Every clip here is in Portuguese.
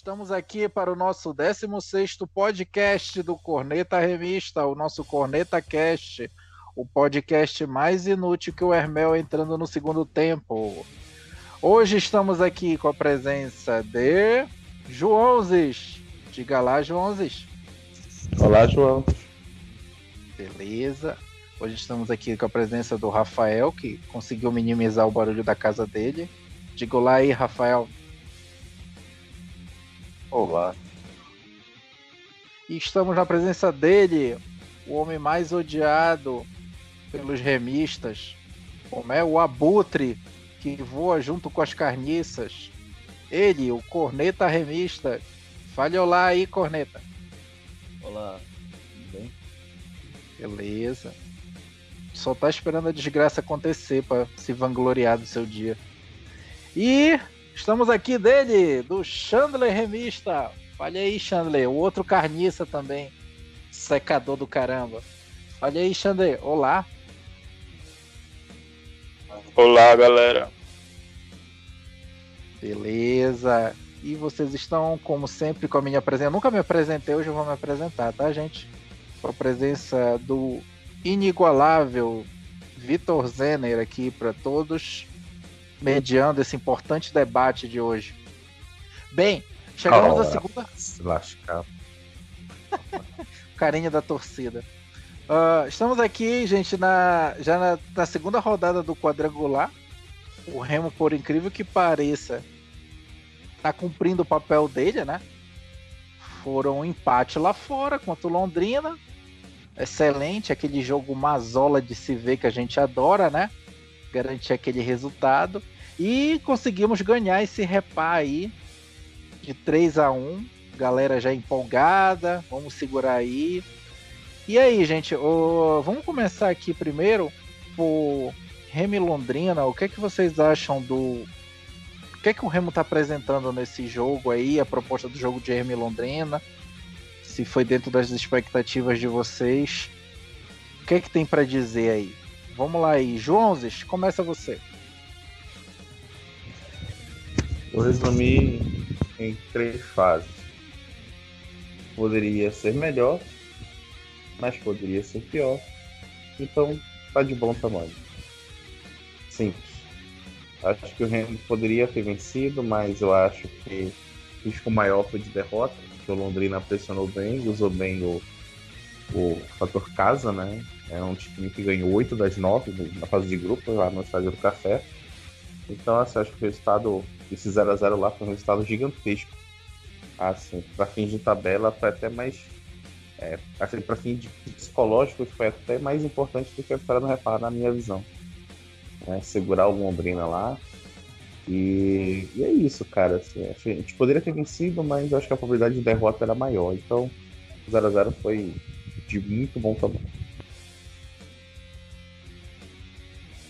Estamos aqui para o nosso 16º podcast do Corneta Revista, o nosso Corneta Cast, o podcast mais inútil que o Hermel entrando no segundo tempo. Hoje estamos aqui com a presença de Joãozes. Diga lá, Joãozes. Olá, João. Beleza. Hoje estamos aqui com a presença do Rafael, que conseguiu minimizar o barulho da casa dele. Diga lá aí, Rafael. Olá. E estamos na presença dele, o homem mais odiado pelos remistas, como é o Abutre, que voa junto com as carniças. Ele, o Corneta Remista. Fale olá aí, Corneta. Olá, tudo bem? Beleza. Só tá esperando a desgraça acontecer para se vangloriar do seu dia. E Estamos aqui dele, do Chandler Remista. Olha aí, Chandler, o outro carniça também. Secador do caramba. Olha aí, Chandler. Olá. Olá, galera. Beleza. E vocês estão, como sempre, com a minha presença. Eu nunca me apresentei, hoje eu vou me apresentar, tá, gente? Com a presença do inigualável Vitor Zener aqui para todos mediando esse importante debate de hoje. Bem, chegamos oh, à segunda. Se lascar. Carinha da torcida. Uh, estamos aqui, gente, na, já na, na, segunda rodada do quadrangular. O Remo, por incrível que pareça, está cumprindo o papel dele, né? Foram um empate lá fora contra o Londrina. Excelente, aquele jogo mazola de se ver que a gente adora, né? Garantir aquele resultado. E conseguimos ganhar esse repá aí de 3 a 1 Galera já empolgada, vamos segurar aí. E aí, gente, vamos começar aqui primeiro por Remy Londrina. O que é que vocês acham do. O que é que o Remo está apresentando nesse jogo aí? A proposta do jogo de Remy Londrina? Se foi dentro das expectativas de vocês? O que é que tem para dizer aí? Vamos lá aí. Joãozes, começa você. Eu resumi em três fases. Poderia ser melhor, mas poderia ser pior. Então, tá de bom tamanho. Simples. Acho que o Remo poderia ter vencido, mas eu acho que o risco maior foi de derrota, porque o Londrina pressionou bem, usou bem o, o fator casa, né? É um time que ganhou 8 das 9 na fase de grupo, lá no Estádio do Café. Então, assim, acho que o resultado, esse 0x0 lá foi um resultado gigantesco. Assim, para fins de tabela foi até mais. É, assim, para fins psicológicos foi até mais importante do que a vitória no reparo, na minha visão. É, segurar o Londrina lá. E, e, é isso, cara. Assim, a gente poderia ter vencido, mas acho que a probabilidade de derrota era maior. Então, o 0x0 foi de muito bom tamanho.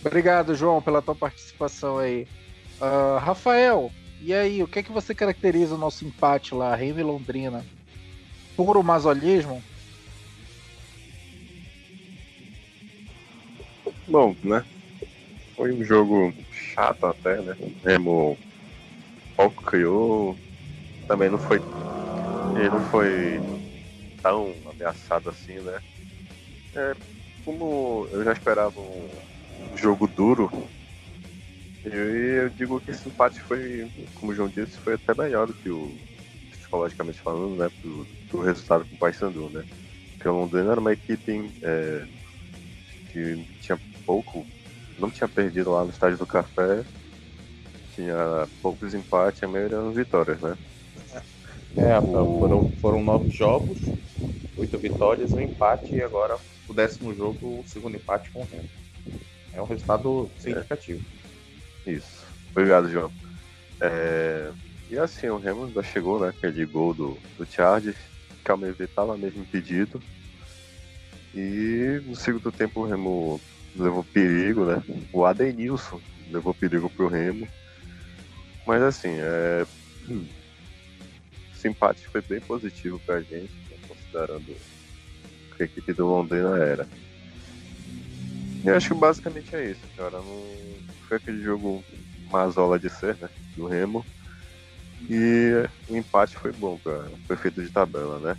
Obrigado, João, pela tua participação aí. Uh, Rafael, e aí, o que é que você caracteriza o nosso empate lá, Remo e Londrina? Puro masolismo? Bom, né? Foi um jogo chato até, né? Remo pouco criou, também não foi. Ele não foi tão ameaçado assim, né? É, como eu já esperava um jogo duro. E eu digo que esse empate foi, como o João disse, foi até melhor do que o, psicologicamente falando, né, pro, pro resultado com o Paysandu, né? Porque o Londrina era uma equipe é, que tinha pouco, não tinha perdido lá no estádio do Café, tinha poucos empates, a maioria eram vitórias, né? É, o... foram, foram nove jogos, oito vitórias, um empate e agora o décimo jogo, o segundo empate com o Remo. É um resultado significativo. É. Isso. Obrigado, João. É... E assim, o Remo ainda chegou, né? Aquele gol do, do Chargers. que Calmeve estava mesmo impedido. E no segundo tempo o Remo levou perigo, né? O Adenilson levou perigo pro Remo. Mas assim, é... esse empate foi bem positivo pra gente, né? considerando que a equipe do Londrina era. Eu acho que basicamente é isso, cara. Não foi aquele jogo mazola de ser, né? Do Remo. E o empate foi bom para o efeito de tabela, né?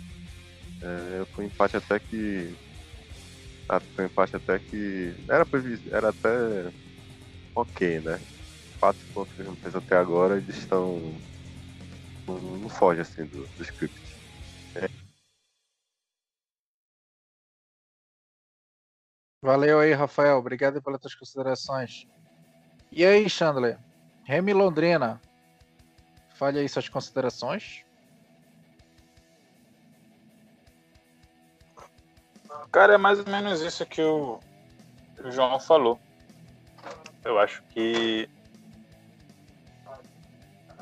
É, foi um empate até que. Foi um empate até que. Era, era até ok, né? Quatro pontos que a gente fez até agora, eles estão. Não, não foge assim do, do script. É. Valeu aí, Rafael. Obrigado pelas tuas considerações. E aí, Chandler? Remy Londrina. Fale aí suas considerações. Cara, é mais ou menos isso que o, o João falou. Eu acho que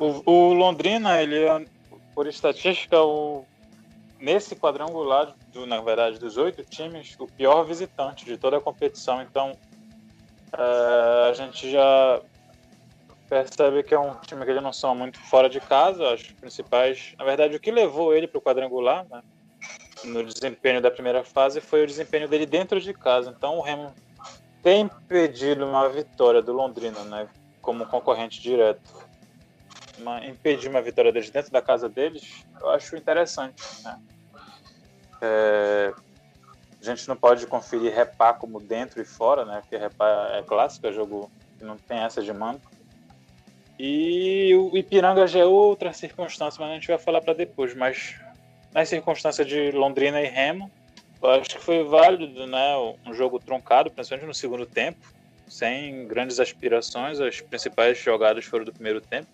o, o, Londrina, ele é, por estatística, o, nesse quadrangular, do, na verdade, dos oito times, o pior visitante de toda a competição. Então, é, a gente já percebe que é um time que ele não são muito fora de casa. As principais, na verdade, o que levou ele para o quadrangular, né, no desempenho da primeira fase foi o desempenho dele dentro de casa. Então o Remo tem impedido uma vitória do Londrina, né, como concorrente direto. Uma, impedir uma vitória deles dentro da casa deles, eu acho interessante. Né? É, a gente não pode conferir repá como dentro e fora, né? Porque repá é clássico, é jogo que não tem essa de mando. E o Ipiranga já é outra circunstância, mas a gente vai falar para depois. Mas na circunstância de Londrina e Remo, eu acho que foi válido, né? Um jogo truncado, principalmente no segundo tempo, sem grandes aspirações. As principais jogadas foram do primeiro tempo.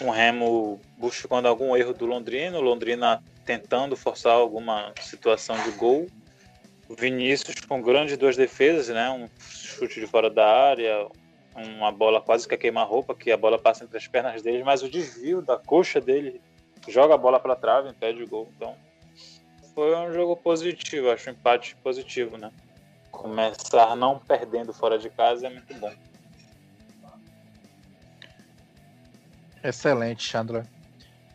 Um Remo buscando algum erro do Londrina, o Londrina tentando forçar alguma situação de gol. O Vinícius com grandes duas defesas, né? Um chute de fora da área, uma bola quase que a queima-roupa, que a bola passa entre as pernas dele, mas o desvio da coxa dele joga a bola para trave, impede o gol. Então, foi um jogo positivo, acho um empate positivo, né? Começar não perdendo fora de casa é muito bom. Excelente, Chandra.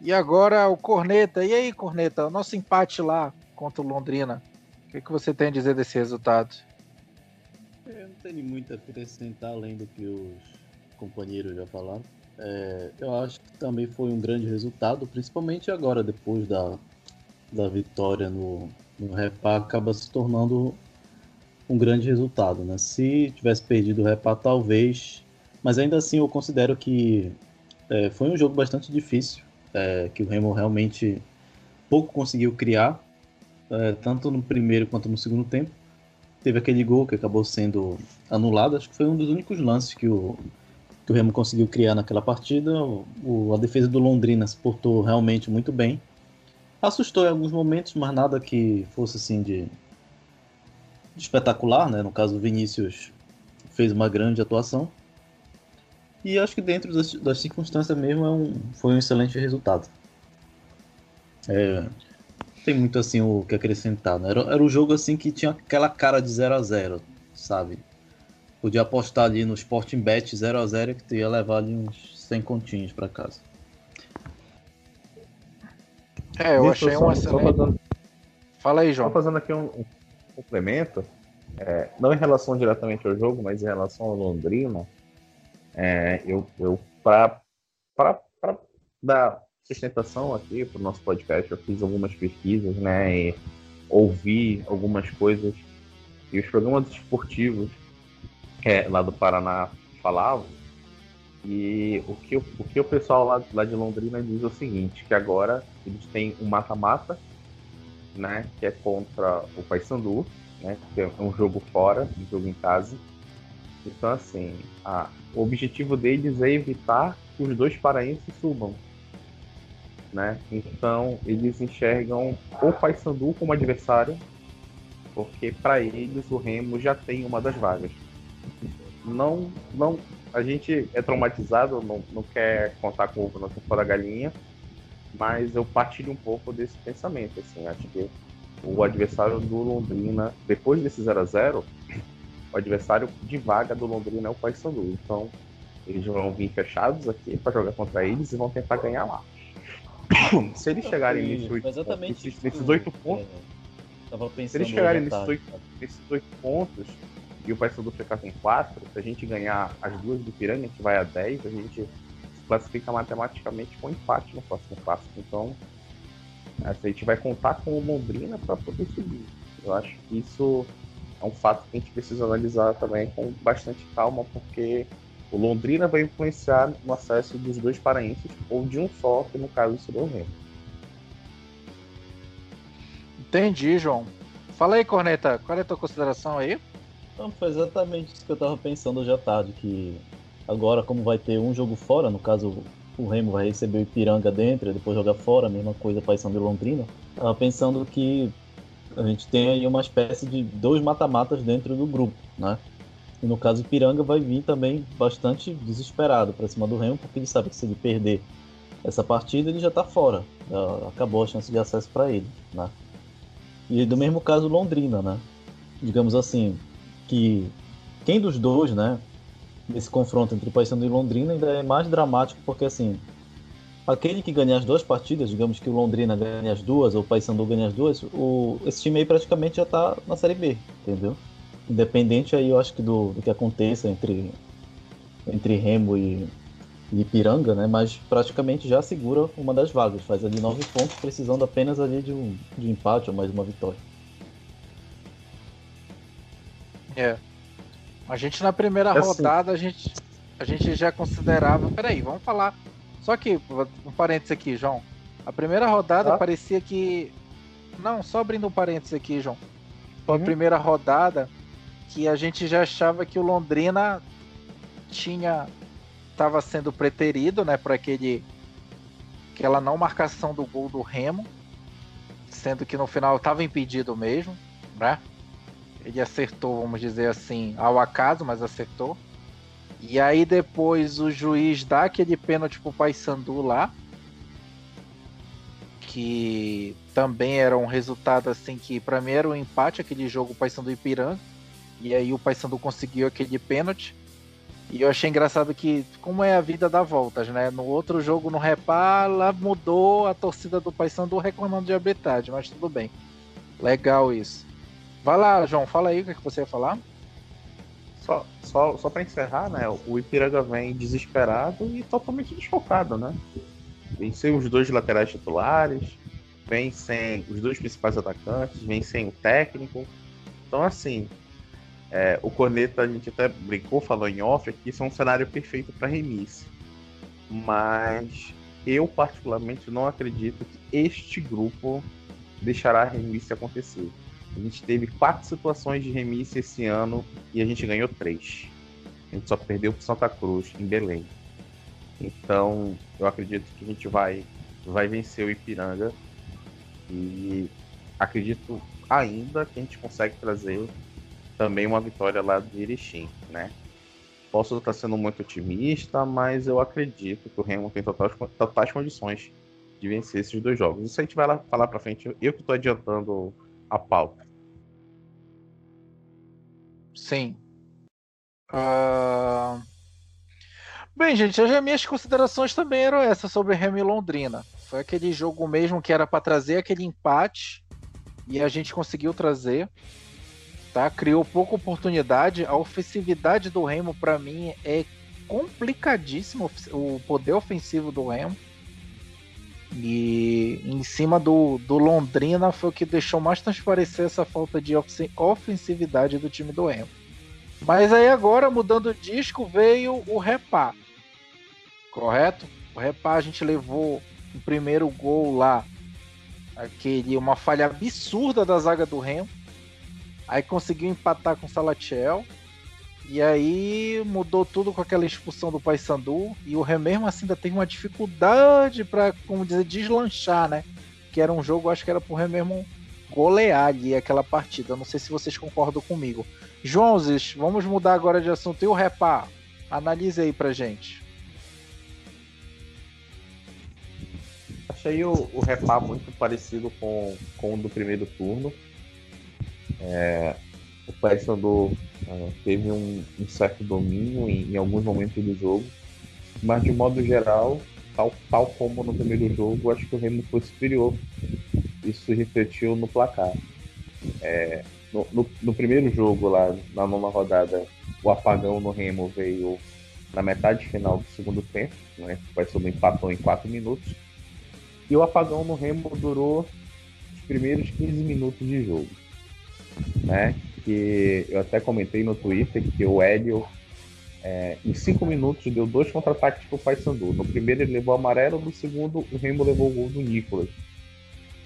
E agora o Corneta. E aí, Corneta, o nosso empate lá contra o Londrina. O que, que você tem a dizer desse resultado? Eu não tenho muito a acrescentar além do que os companheiros já falaram. É, eu acho que também foi um grande resultado, principalmente agora, depois da, da vitória no, no Repá, acaba se tornando um grande resultado. Né? Se tivesse perdido o Repá, talvez. Mas ainda assim, eu considero que é, foi um jogo bastante difícil, é, que o Remo realmente pouco conseguiu criar, é, tanto no primeiro quanto no segundo tempo. Teve aquele gol que acabou sendo anulado, acho que foi um dos únicos lances que o, que o Remo conseguiu criar naquela partida. O, a defesa do Londrina se portou realmente muito bem. Assustou em alguns momentos, mas nada que fosse assim de, de espetacular, né? No caso, o Vinícius fez uma grande atuação. E acho que dentro das, das circunstâncias mesmo é um, foi um excelente resultado. É, tem muito assim o que acrescentar. Né? Era, era um jogo assim que tinha aquela cara de 0 a 0 sabe? Podia apostar ali no Sporting Bet 0 a 0 que tu ia levar ali uns 100 continhos para casa. É, eu achei um excelente. Fazendo... Fala aí, João. Só fazendo aqui um, um complemento, é, não em relação diretamente ao jogo, mas em relação ao Londrina, é, eu, eu para dar sustentação aqui para o nosso podcast, eu fiz algumas pesquisas, né, e ouvi algumas coisas e os programas esportivos é, lá do Paraná falavam. E o que, o, o que o pessoal lá, lá de Londrina diz é o seguinte, que agora eles têm um mata-mata, né? Que é contra o Paysandu, né? Que é um jogo fora, um jogo em casa. Então assim, a, o objetivo deles é evitar que os dois paraenses subam. Né? Então eles enxergam o Paysandu como adversário, porque para eles o Remo já tem uma das vagas não, não, a gente é traumatizado, não, não quer contar com o na sopa da galinha, mas eu partilho um pouco desse pensamento, assim, acho que o adversário do Londrina, depois desse 0 a 0 o adversário de vaga do Londrina é o Paysandu, então eles vão vir fechados aqui para jogar contra eles e vão tentar ganhar lá. Se eles chegarem nesses oito pontos, nesses oito pontos, se eles chegarem nesses oito, nesses oito pontos, e o Paysandu ficar com 4, se a gente ganhar as duas do Piranga, a gente vai a 10, a gente classifica matematicamente com empate no próximo passo. Então, a gente vai contar com o Londrina para poder subir. Eu acho que isso é um fato que a gente precisa analisar também com bastante calma, porque o Londrina vai influenciar no acesso dos dois paraenses, ou de um só, que no caso seria o Remo. Entendi, João. Fala aí, Corneta, qual é a tua consideração aí? Não, foi exatamente isso que eu tava pensando hoje à tarde, que agora como vai ter um jogo fora, no caso o Remo vai receber o Ipiranga dentro e depois jogar fora, a mesma coisa Paysandu e Londrina, tava pensando que a gente tem aí uma espécie de dois mata-matas dentro do grupo, né? E no caso Ipiranga vai vir também bastante desesperado para cima do Remo, porque ele sabe que se ele perder essa partida ele já está fora, acabou a chance de acesso para ele, né? E do mesmo caso Londrina, né? Digamos assim, que quem dos dois, né, nesse confronto entre Paysandu e Londrina ainda é mais dramático, porque assim, aquele que ganhar as duas partidas, digamos que o Londrina ganhe as duas ou o Paysandu ganhe as duas, o, esse time aí praticamente já está na Série B, entendeu? Independente aí, eu acho que do, do que aconteça entre, entre Remo e, e Ipiranga, né? Mas praticamente já segura uma das vagas, faz ali nove pontos, precisando apenas ali de um, de um empate ou mais uma vitória. É. A gente na primeira Assim. rodada, a gente, a gente já considerava. Peraí, vamos falar. Só que, um parênteses aqui, João. A primeira rodada Tá. parecia que. Não, só abrindo um parênteses aqui, João. A Uhum. primeira rodada que a gente já achava que o Londrina tinha. estava sendo preterido, né, para aquele. aquela não marcação do gol do Remo. Sendo que no final estava impedido mesmo, né? Ele acertou, vamos dizer assim, ao acaso, mas acertou. E aí depois o juiz dá aquele pênalti pro Paysandu lá. Que também era um resultado assim que pra mim era um empate aquele jogo Paysandu e Ipiranga. E aí o Paysandu conseguiu aquele pênalti. E eu achei engraçado que, como é a vida dá voltas, né? No outro jogo, no Repala, mudou a torcida do Paysandu reclamando de arbitragem, mas tudo bem. Legal isso. Vai lá, João, fala aí o que, é que você ia falar. Só, só, só para encerrar, né? O Ipiranga vem desesperado e totalmente desfocado, né? Vem sem os dois laterais titulares, vem sem os dois principais atacantes, vem sem o técnico. Então, assim, é, o Corneta, a gente até brincou, falou em off aqui, isso é um cenário perfeito para remise. Mas eu, particularmente, não acredito que este grupo deixará a remise acontecer. A gente teve quatro situações de remisse esse ano e a gente ganhou três. A gente só perdeu pro Santa Cruz, em Belém. Então, eu acredito que a gente vai, vai vencer o Ipiranga. E acredito ainda que a gente consegue trazer também uma vitória lá do Erechim, né? Posso estar sendo muito otimista, mas eu acredito que o Remo tem totais, totais condições de vencer esses dois jogos. Isso a gente vai lá falar pra frente. Eu que estou adiantando a pauta. Sim. Ah, Bem, gente, as minhas considerações também eram essas sobre Remo e Londrina. Foi aquele jogo mesmo que era para trazer aquele empate e a gente conseguiu trazer. Tá? Criou pouca oportunidade. A ofensividade do Remo, para mim, é complicadíssimo o poder ofensivo do Remo. E em cima do, do Londrina foi o que deixou mais transparecer essa falta de ofen- ofensividade do time do Remo. Mas aí agora, mudando o disco, veio o Repá. Correto? O Repá a gente levou o primeiro gol lá. Aquele, uma falha absurda da zaga do Remo. Aí conseguiu empatar com o Salatiel. E aí mudou tudo com aquela expulsão do Paysandu. E o Remo mesmo assim ainda teve uma dificuldade para, como dizer, deslanchar, né? Que era um jogo, acho que era pro Remo mesmo golear ali aquela partida. Não sei se vocês concordam comigo. Joãozes, vamos mudar agora de assunto. E o Repá? Analise aí pra gente. Achei o, o Repá muito parecido com, com o do primeiro turno. É, o Paysandu é, teve um, um certo domínio em, em alguns momentos do jogo, mas de modo geral, tal, tal como no primeiro jogo, acho que o Remo foi superior. Isso refletiu no placar. É, no, no- no primeiro jogo lá, na nona rodada, o apagão no Remo veio na metade final do segundo tempo, né? O Paysandu empatou em 4 minutos. E o apagão no Remo durou os primeiros 15 minutos de jogo, né? Que eu até comentei no Twitter que o Hélio é, em 5 minutos deu dois contra-ataques para o Paysandu. No primeiro ele levou amarelo, no segundo o Remo levou o gol do Nicolas.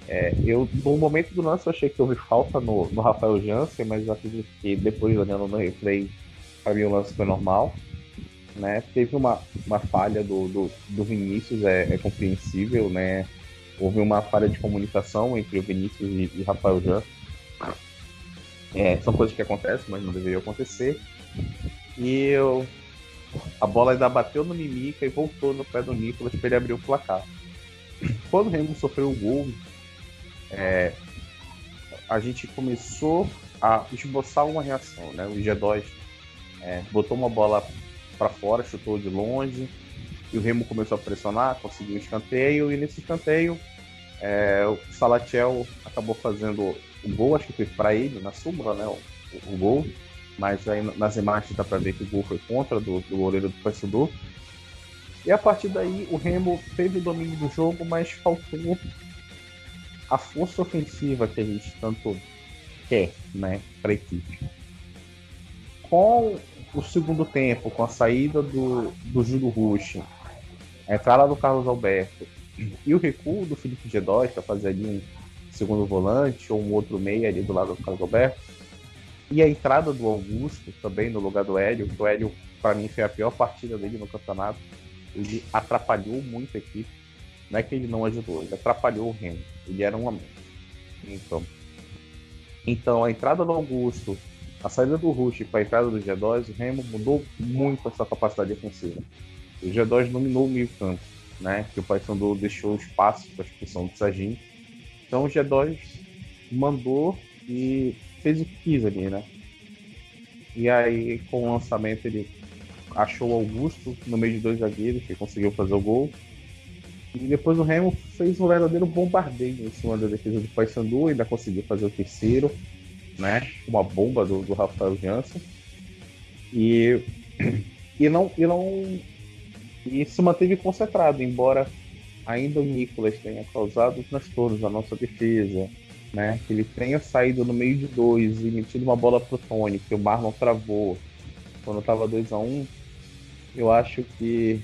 É, eu, no momento do lance, eu achei que houve falta no, no Rafael Jansen, mas acredito que depois olhando no replay, para mim o lance foi normal. Né? Teve uma, uma falha do, do, do Vinícius, é, é, compreensível, né? Houve uma falha de comunicação entre o Vinícius e, e Rafael Jansen. É, são coisas que acontecem, mas não deveriam acontecer. E eu, a bola ainda bateu no Mimica e voltou no pé do Nicolas para ele abrir o placar. Quando o Remo sofreu o gol, é, a gente começou a esboçar uma reação, né? O G2 é, botou uma bola para fora, chutou de longe, e o Remo começou a pressionar, conseguiu um escanteio, e nesse escanteio é, o Salatiel acabou fazendo o gol, acho que foi para ele, na súmula, né? O, o, gol, mas aí nas imagens dá para ver que o gol foi contra do, do goleiro do Paysandu. E a partir daí o Remo teve o domínio do jogo, mas faltou a força ofensiva que a gente tanto quer né, para a equipe. Com o segundo tempo, com a saída do, do Júlio Rush, a entrada do Carlos Alberto e o recuo do Felipe G2 para fazer ali um segundo volante ou um outro meio ali do lado do Carlos Alberto, e a entrada do Augusto também no lugar do Hélio, que o Hélio, para mim, foi a pior partida dele no campeonato. Ele atrapalhou muito a equipe não é que ele não ajudou, ele atrapalhou o Remo. Ele era um então, então a entrada do Augusto, a saída do Rush para a entrada do G2, o Remo mudou muito a sua capacidade defensiva. O G2 dominou o meio campo, né? Que o Paysandu deixou espaço para a expulsão do Serginho. Então o G2 mandou e fez o que quis ali, né? E aí, com o lançamento, ele achou o Augusto no meio de dois zagueiros, que conseguiu fazer o gol. E depois o Remo fez um verdadeiro bombardeio em cima da defesa do Paysandu, ainda conseguiu fazer o terceiro, né? Uma bomba do, do Rafael Jansen. E, e não e não e se manteve concentrado, embora ainda o Nicolas tenha causado transtornos na nossa defesa, né? Que ele tenha saído no meio de dois e metido uma bola pro Tony, que o Marlon travou quando estava 2 a 1 um, eu acho que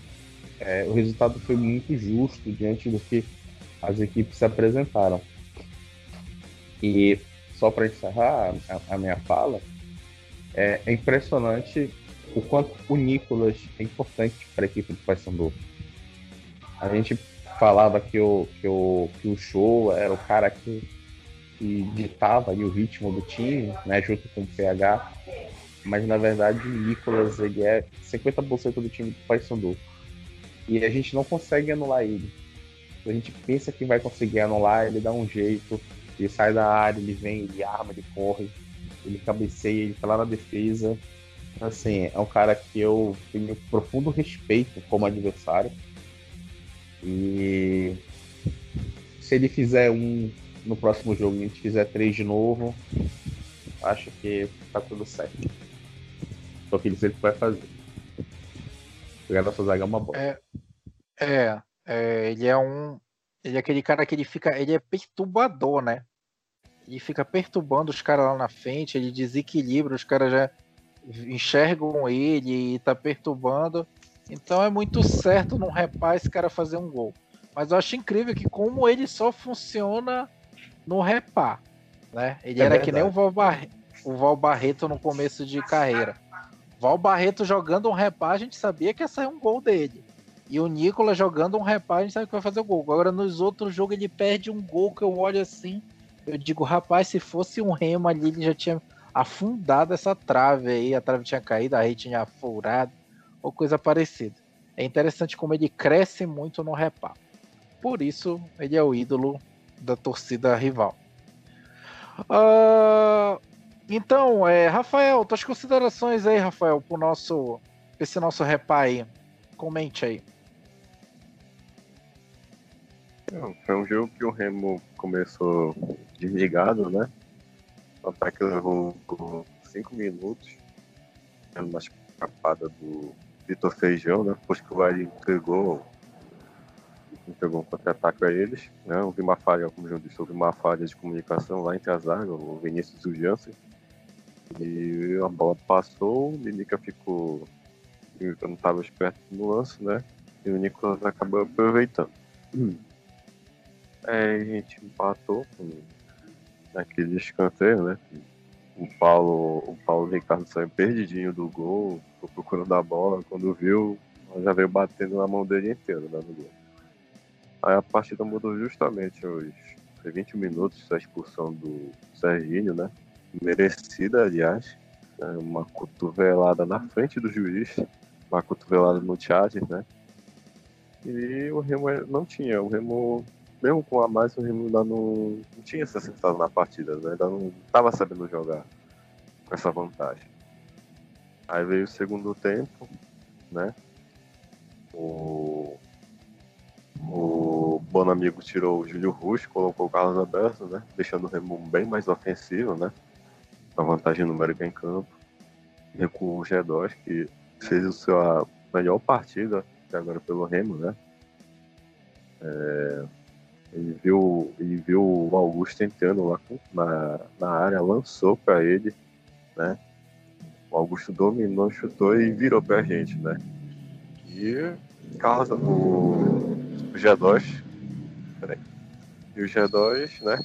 é, o resultado foi muito justo diante do que as equipes se apresentaram. E só para encerrar a, a, minha fala, é, é, impressionante o quanto o Nicolas é importante para a equipe do Paysandu. A gente falava que o, que o, que o show era o cara que, que ditava o ritmo do time, né, junto com o PH, mas na verdade o Nicolas ele é 50% do time do Paysandu. E a gente não consegue anular ele. A gente pensa que vai conseguir anular, ele dá um jeito, ele sai da área, ele vem, ele arma, ele corre, ele cabeceia, ele tá lá na defesa. Assim, é um cara que eu tenho profundo respeito como adversário. E se ele fizer um no próximo jogo e a gente fizer três de novo, acho que tá tudo certo. Só que ele sempre vai fazer. Pegar nossa zaga é uma bola. É, é, é, ele é um. Ele é aquele cara que ele fica. Ele é perturbador, né? Ele fica perturbando os caras lá na frente, ele desequilibra, os caras já enxergam ele e tá perturbando. Então é muito certo não repar esse cara fazer um gol. Mas eu acho incrível que como ele só funciona no repar. Né? Ele é era verdade. que nem o Val, Barreto, o Val Barreto no começo de carreira. Val Barreto jogando um repá, a gente sabia que ia sair um gol dele. E o Nicolas jogando um repá, a gente sabe que vai fazer o gol. Agora nos outros jogos ele perde um gol que eu olho assim. Eu digo, rapaz, se fosse um remo ali, ele já tinha afundado essa trave aí, a trave tinha caído, a rede tinha furado, ou coisa parecida. É interessante como ele cresce muito no repá. Por isso, ele é o ídolo da torcida rival. Uh, então, é, Rafael, tuas considerações aí, Rafael, pro nosso, esse nosso repá aí. Comente aí. Foi um jogo que o Remo começou desligado, né? O ataque levou 5 minutos, uma escapada do Vitor Feijão, né? Depois que o Bahia entregou, entregou um contra-ataque a eles, né? Houve uma falha, como eu disse, houve uma falha de comunicação lá entre as áreas, o Vinícius e o Jansen. E a bola passou, o Linica ficou. Eu não estava esperto no lance, né? E o Nicolas acabou aproveitando. Hum. É, a gente empatou com aquele escanteio, né? O Paulo, o Paulo Ricardo saiu perdidinho do gol, ficou procurando a bola, quando viu, já veio batendo na mão dele inteiro, né, no gol. Aí a partida mudou justamente aos 20 minutos da expulsão do Serginho, né? Merecida, aliás. Né? Uma cotovelada na frente do juiz, uma cotovelada no Chargers, né? E o Remo não tinha, o Remo mesmo com a mais, o Remo ainda não, não tinha se acertado na partida, né? ainda não estava sabendo jogar com essa vantagem. Aí veio o segundo tempo, né? O, o Bonamigo tirou o Júlio Rush, colocou o Carlos Alberto, né? Deixando o Remo bem mais ofensivo, né? A vantagem numérica em campo. Recuou o G2, que fez a sua melhor partida até agora pelo Remo, né? É, ele viu, ele viu o Augusto entrando lá na, na área, lançou para ele, né? O Augusto dominou, chutou e virou pra gente, né? E Carlos, o, o G2, peraí, e o G2, né?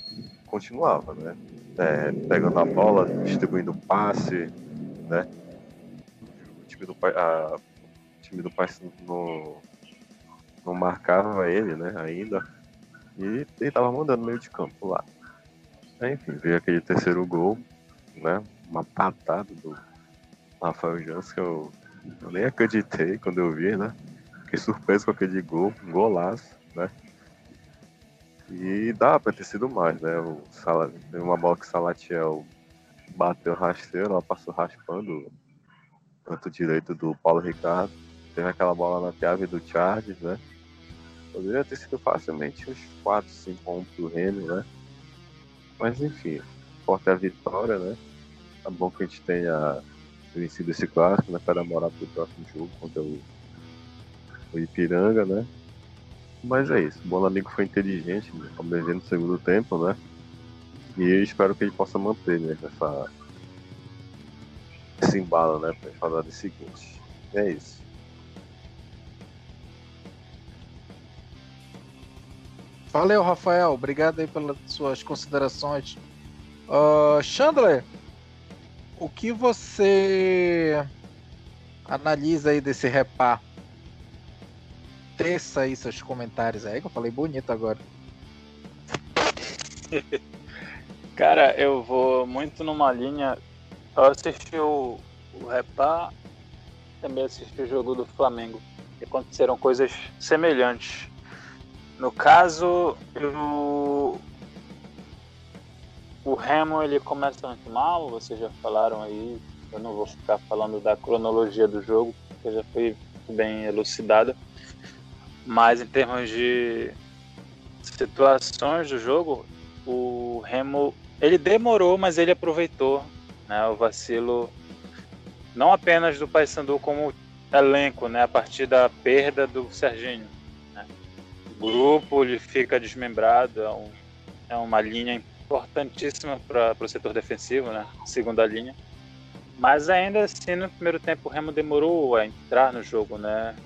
Continuava, né? É, pegando a bola, distribuindo passe, né? O time do, a, o time do Pai não, não marcava ele, né? Ainda e ele tava mandando meio de campo lá. enfim, veio aquele terceiro gol, né? Uma patada do Rafael Jans que eu, eu, nem acreditei quando eu vi, né? Fiquei surpreso com aquele gol, um golaço, né? E dá pra ter sido mais, né? O Sala, uma bola que o Salatiel bateu rasteiro, ela passou raspando o canto direito do Paulo Ricardo. Teve aquela bola na chave do Charles, né? Poderia ter sido facilmente uns 4, 5 pontos do Remo, né? Mas enfim, forte a vitória, né? É bom que a gente tenha vencido esse clássico, né? Para morar pro próximo jogo contra o, o Ipiranga, né? Mas é isso, o Bom Amigo foi inteligente, né? como no segundo tempo, né? E espero que ele possa manter né, essa, esse embalo, né? Para falar do seguinte. É isso. Valeu, Rafael. Obrigado aí pelas suas considerações. Uh, Chandler, o que você analisa aí desse repá? Teça aí seus comentários aí, que eu falei bonito agora. Cara, eu vou muito numa linha. Eu assisti o, o repá, também assisti o jogo do Flamengo. E aconteceram coisas semelhantes. No caso, o, o Remo ele começa muito mal, vocês já falaram aí. Eu não vou ficar falando da cronologia do jogo, porque já foi bem elucidada. Mas em termos de situações do jogo, o Remo ele demorou, mas ele aproveitou né, o vacilo não apenas do Paysandu como elenco, né, a partir da perda do Serginho grupo ele fica desmembrado, é, um, é uma linha importantíssima para o setor defensivo, né? Segunda linha. Mas ainda assim, no primeiro tempo, o Remo demorou a entrar no jogo, né?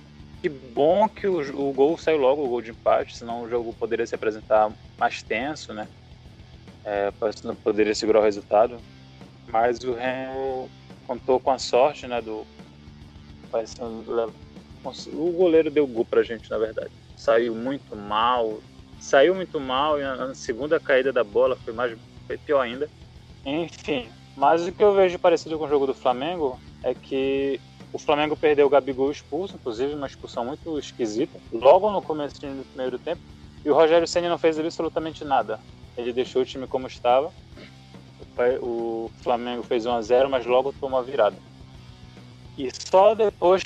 Que bom que o, o gol saiu logo, o gol de empate, senão o jogo poderia se apresentar mais tenso, né? É, não poderia segurar o resultado. Mas o Remo contou com a sorte, né? Do, o goleiro deu gol pra gente, na verdade saiu muito mal. Saiu muito mal e na segunda caída da bola foi mais foi pior ainda. Enfim, mas o que eu vejo parecido com o jogo do Flamengo é que o Flamengo perdeu o Gabigol expulso, inclusive uma expulsão muito esquisita, logo no começo do primeiro tempo. E o Rogério Senna não fez absolutamente nada. Ele deixou o time como estava. O Flamengo fez 1 a 0 mas logo tomou a virada. E só depois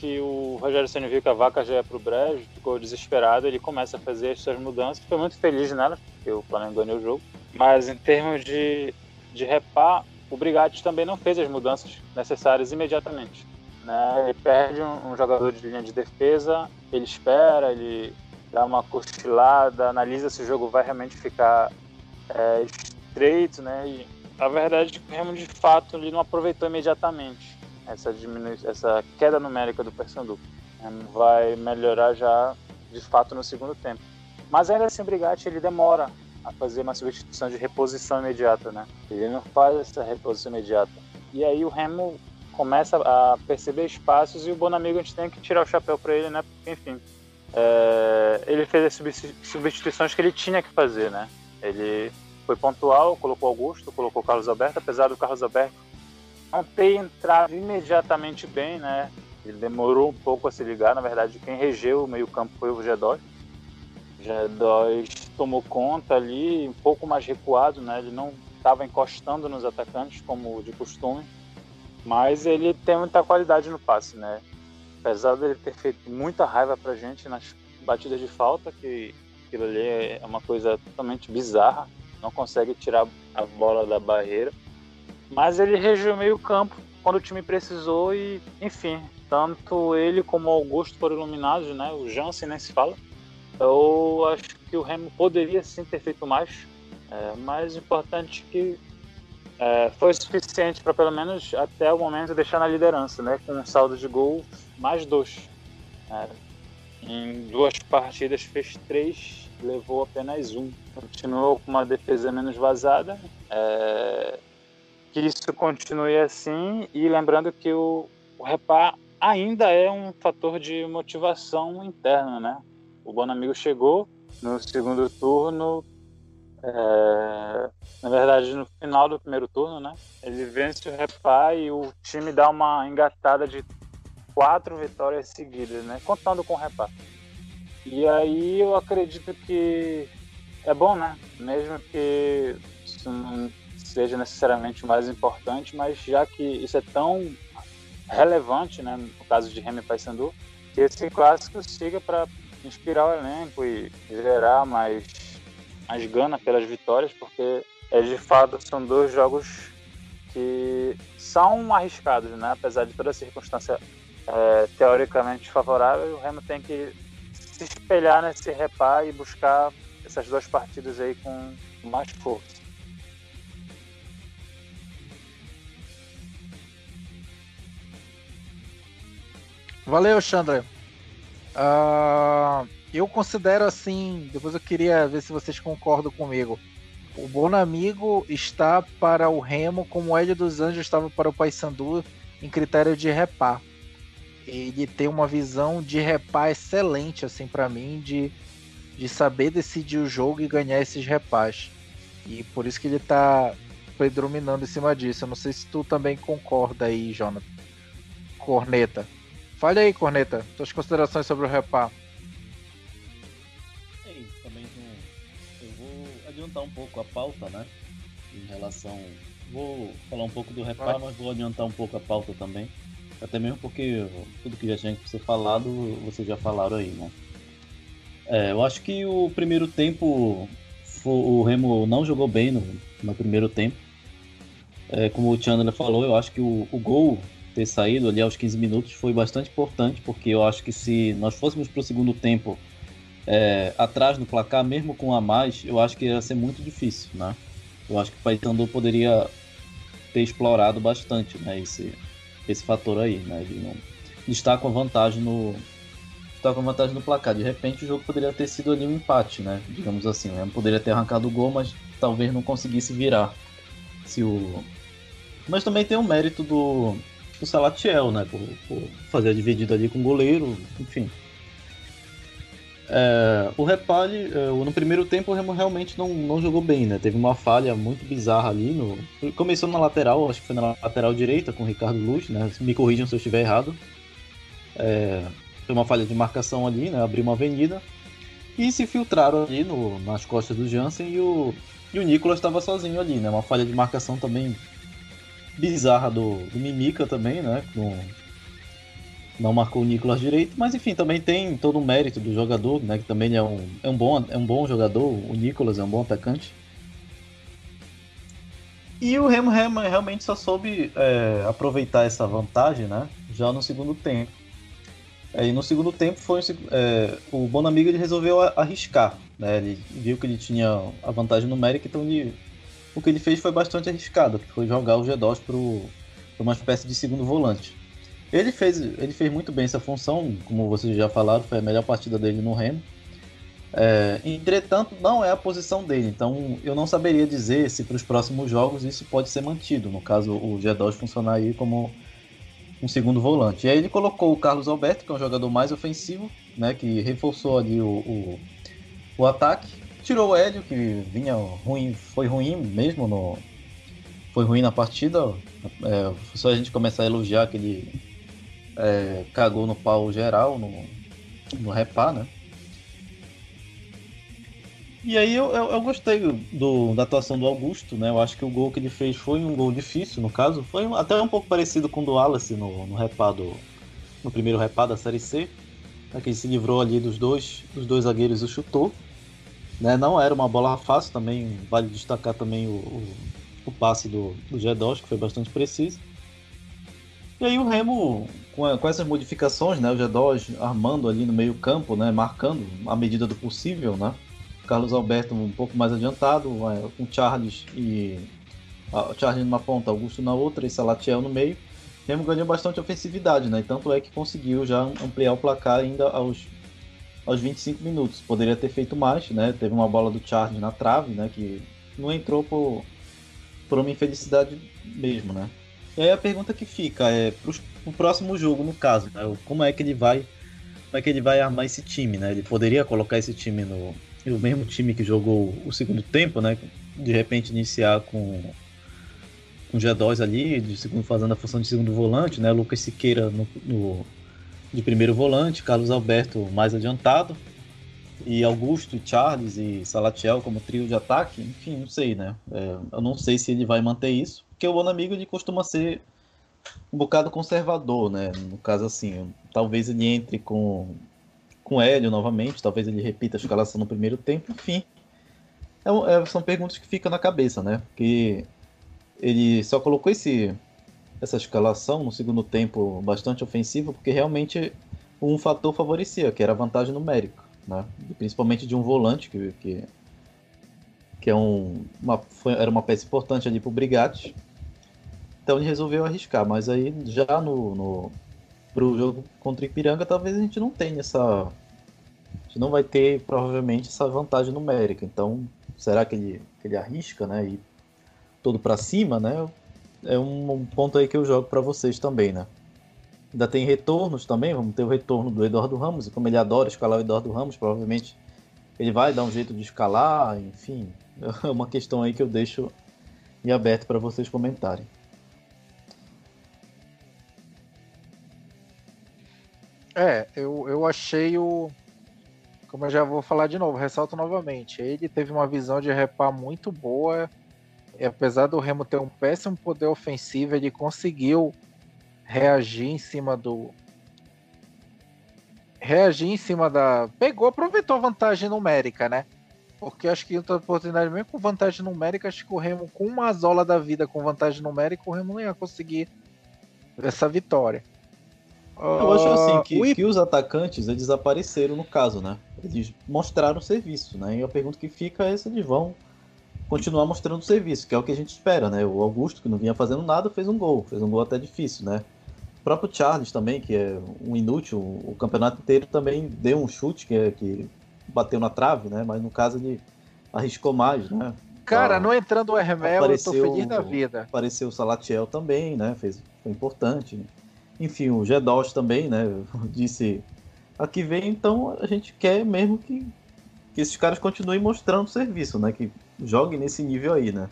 que o Rogério Senna viu que a vaca já ia pro brejo, ficou desesperado, ele começa a fazer as suas mudanças, foi muito feliz nela, porque o Flamengo ganhou o jogo. Mas em termos de, de repar, o Brigatti também não fez as mudanças necessárias imediatamente. Né? Ele perde um, um jogador de linha de defesa, ele espera, ele dá uma cochilada, analisa se o jogo vai realmente ficar é, estreito, né? E a verdade é que o Remo de fato ele não aproveitou imediatamente essa essa queda numérica do Paysandu. Vai melhorar já de fato no segundo tempo. Mas ainda assim Brigatti ele demora a fazer uma substituição de reposição imediata, né? Ele não faz essa reposição imediata. E aí o Remo começa a perceber espaços e o Bonamigo a gente tem que tirar o chapéu para ele, né? Porque, enfim, é, ele fez as substituições que ele tinha que fazer, né? Ele foi pontual, colocou Augusto, colocou Carlos Alberto, apesar do Carlos Alberto não ter entrado imediatamente bem, né? Ele demorou um pouco a se ligar, na verdade, quem regeu o meio-campo foi o G2. O G2 tomou conta ali, um pouco mais recuado, né? Ele não estava encostando nos atacantes como de costume, mas ele tem muita qualidade no passe, né? Apesar dele ter feito muita raiva pra gente nas batidas de falta, que aquilo ali é uma coisa totalmente bizarra, não consegue tirar a bola da barreira. Mas ele regiu meio campo quando o time precisou e, enfim, tanto ele como o Augusto foram iluminados, né? O Jansen nem se fala. Eu acho que o Remo poderia sim ter feito mais, é, mas o importante é que é, foi suficiente para pelo menos até o momento deixar na liderança, né? Com um saldo de gol mais dois. É, em duas partidas fez três, levou apenas um. Continuou com uma defesa menos vazada. É, que isso continue assim e lembrando que o, o ainda é um fator de motivação interna, né? O Bonamigo chegou no segundo turno, é, na verdade no final do primeiro turno, né? Ele vence o Repá e o time dá uma engatada de quatro vitórias seguidas, né? Contando com o Repá. E aí eu acredito que é bom, né? Mesmo que seja necessariamente o mais importante, mas já que isso é tão relevante, né, no caso de Remy Paysandu, que esse clássico siga para inspirar o elenco e gerar mais, mais gana pelas vitórias, porque é, de fato são dois jogos que são arriscados, né? apesar de toda circunstância é, teoricamente favorável, o Remo tem que se espelhar nesse repá e buscar essas duas partidas aí com mais força. Valeu, Chandra. Uh, eu considero assim, depois eu queria ver se vocês concordam comigo. O Bonamigo está para o Remo como o Hélio dos Anjos estava para o Paysandu em critério de repá. Ele tem uma visão de repá excelente assim para mim de, de saber decidir o jogo e ganhar esses repás. E por isso que ele está predominando em cima disso. Eu não sei se tu também concorda aí, Jonathan. Corneta. Fale aí, Corneta, suas considerações sobre o Repá. É isso, também eu vou adiantar um pouco a pauta, né? Em relação. Vou falar um pouco do Repá, mas vou adiantar um pouco a pauta também. Até mesmo porque tudo que já tinha que ser falado, vocês já falaram aí, né? É, eu acho que o primeiro tempo o Remo não jogou bem no, no primeiro tempo. É, como o Chandler falou, eu acho que o, o gol ter saído ali aos 15 minutos foi bastante importante, porque eu acho que se nós fôssemos para o segundo tempo é, atrás no placar, mesmo com a mais, eu acho que ia ser muito difícil, né? Eu acho que o Paysandu poderia ter explorado bastante né, esse, esse fator aí, né? Ele não está com vantagem no está com vantagem no placar. De repente o jogo poderia ter sido ali um empate, né? Digamos assim, o poderia ter arrancado o gol, mas talvez não conseguisse virar. Se o mas também tem o mérito do o Salatiel, né? Por, por, fazer a dividida ali com o goleiro, enfim. É, o Repale, é, no primeiro tempo, o Remo realmente não, não jogou bem, né? Teve uma falha muito bizarra ali. No, começou na lateral, acho que foi na lateral direita com o Ricardo Luz, né? Me corrijam se eu estiver errado. É, foi uma falha de marcação ali, né? Abriu uma avenida. E se filtraram ali no, nas costas do Jansen e o, e o Nicolas estava sozinho ali, né? Uma falha de marcação também bizarra do, do Mimica também, né? Não, não marcou o Nicolas direito, mas enfim, também tem todo o mérito do jogador, né? Que também é um, é um, bom, é um bom jogador, o Nicolas é um bom atacante. E o Remo, realmente só soube é, aproveitar essa vantagem, né? já no segundo tempo. É, e no segundo tempo foi é, o Bonamigo ele resolveu arriscar, né? Ele viu que ele tinha a vantagem numérica, então ele, o que ele fez foi bastante arriscado, que foi jogar o G2 para uma espécie de segundo volante. Ele fez, ele fez muito bem essa função, como vocês já falaram, foi a melhor partida dele no Remo. É, entretanto, não é a posição dele, então eu não saberia dizer se para os próximos jogos isso pode ser mantido. No caso, o G2 funcionar aí como um segundo volante. E aí ele colocou o Carlos Alberto, que é um jogador mais ofensivo, né, que reforçou ali o, o, o ataque. Tirou o Hélio, que vinha ruim, foi ruim mesmo no, foi ruim na partida. É, só a gente começar a elogiar que ele é, cagou no pau geral no, no repá, né? E aí eu, eu, eu, gostei do, da atuação do Augusto, né? Eu acho que o gol que ele fez foi um gol difícil, no caso. Foi até um pouco parecido com o do Wallace no, no repá do, no primeiro repá da Série C. Né? Que ele se livrou ali dos dois, dos dois zagueiros e chutou. Né? Não era uma bola fácil também, vale destacar também o, o, o passe do, do G2, que foi bastante preciso. E aí o Remo, com, com essas modificações, né? O G2 armando ali no meio campo, né? Marcando à medida do possível, né? Carlos Alberto um pouco mais adiantado, é, com Charles e a Charles numa ponta, Augusto na outra e Salatiel no meio. Remo ganhou bastante ofensividade, né? Tanto é que conseguiu já ampliar o placar ainda aos, aos 25 minutos. Poderia ter feito mais, né? Teve uma bola do Charles na trave, né? Que não entrou por, por uma infelicidade mesmo, né? E aí a pergunta que fica é para o próximo jogo, no caso, né? como é que ele vai, como é que ele vai armar esse time, né? Ele poderia colocar esse time no, o mesmo time que jogou o segundo tempo, né? De repente iniciar com com G2 ali, de segundo, fazendo a função de segundo volante, né? Lucas Siqueira no, no, de primeiro volante, Carlos Alberto mais adiantado, e Augusto, e Charles e Salatiel como trio de ataque, enfim, não sei, né? É, eu não sei se ele vai manter isso, porque o Bonamigo ele costuma ser um bocado conservador, né? No caso assim, talvez ele entre com com Hélio novamente, talvez ele repita a escalação no primeiro tempo, enfim. É, é, são perguntas que ficam na cabeça, né? Porque ele só colocou esse, essa escalação no segundo tempo bastante ofensiva, porque realmente um fator favorecia, que era a vantagem numérica, né? principalmente de um volante, que, que, que é um, uma, foi, era uma peça importante ali para o Brigatti. Então ele resolveu arriscar, mas aí já no, no pro jogo contra o Ipiranga, talvez a gente não tenha essa, a gente não vai ter provavelmente essa vantagem numérica. Então, será que ele, que ele arrisca, né? E todo para cima, né? É um, ponto aí que eu jogo para vocês também, né? Ainda tem retornos também, vamos ter o retorno do Eduardo Ramos, e como ele adora escalar o Eduardo Ramos, provavelmente ele vai dar um jeito de escalar, enfim, é uma questão aí que eu deixo em aberto para vocês comentarem. É, eu, eu achei o, como eu já vou falar de novo, ressalto novamente, ele teve uma visão de repar muito boa. E apesar do Remo ter um péssimo poder ofensivo, ele conseguiu reagir em cima do. Reagir em cima da. Pegou, aproveitou a vantagem numérica, né? Porque acho que outra oportunidade, mesmo com vantagem numérica, acho que o Remo, com uma zola da vida com vantagem numérica, o Remo não ia conseguir essa vitória. Eu acho assim ah, que, o... que os atacantes eles apareceram no caso, né? Eles mostraram serviço, né? E a pergunta que fica é se eles vão continuar mostrando serviço, que é o que a gente espera, né? O Augusto, que não vinha fazendo nada, fez um gol. Fez um gol até difícil, né? O próprio Charles também, que é um inútil, o campeonato inteiro também deu um chute que, é, que bateu na trave, né? Mas no caso ele arriscou mais, né? Cara, ah, não entrando o Hermel, eu tô feliz da vida. Apareceu o Salatiel também, né? Fez, foi importante. Enfim, o Gedos também, né? Disse aqui vem, então a gente quer mesmo que, que esses caras continuem mostrando serviço, né? Que joguem nesse nível aí, né?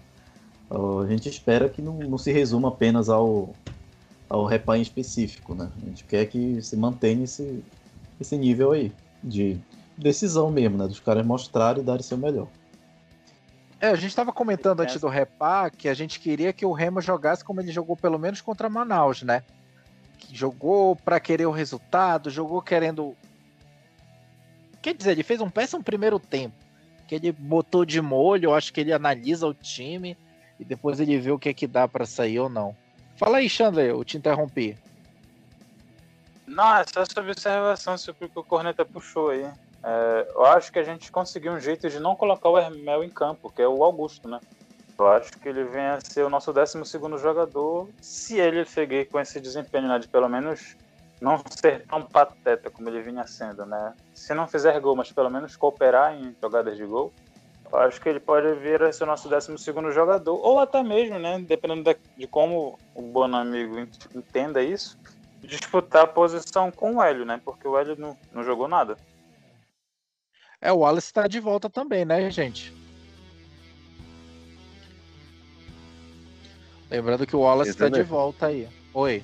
A gente espera que não, não se resuma apenas ao, ao repan específico, né? A gente quer que se mantenha esse, esse nível aí de decisão mesmo, né? Dos caras mostrarem e darem seu melhor. É, a gente estava comentando antes do Repá que a gente queria que o Remo jogasse como ele jogou pelo menos contra Manaus, né? jogou para querer o resultado, jogou querendo. Quer dizer, ele fez um péssimo primeiro tempo. Que ele botou de molho, eu acho que ele analisa o time e depois ele vê o que é que dá para sair ou não. Fala aí, Chandler, eu te interrompi. Não, é só observação sobre o que o Corneta puxou aí. É, eu acho que a gente conseguiu um jeito de não colocar o Hermel em campo, que é o Augusto, né? Eu acho que ele vem a ser o nosso 12 jogador, se ele seguir com esse desempenho, né, de pelo menos não ser tão pateta como ele vinha sendo, né? Se não fizer gol, mas pelo menos cooperar em jogadas de gol, eu acho que ele pode vir a ser o nosso 12 jogador, ou até mesmo, né, dependendo de como o Bonamigo entenda isso, disputar a posição com o Hélio, né? Porque o Hélio não, não jogou nada. É, o Wallace está de volta também, né, gente? Lembrando que o Wallace está de volta aí. Oi.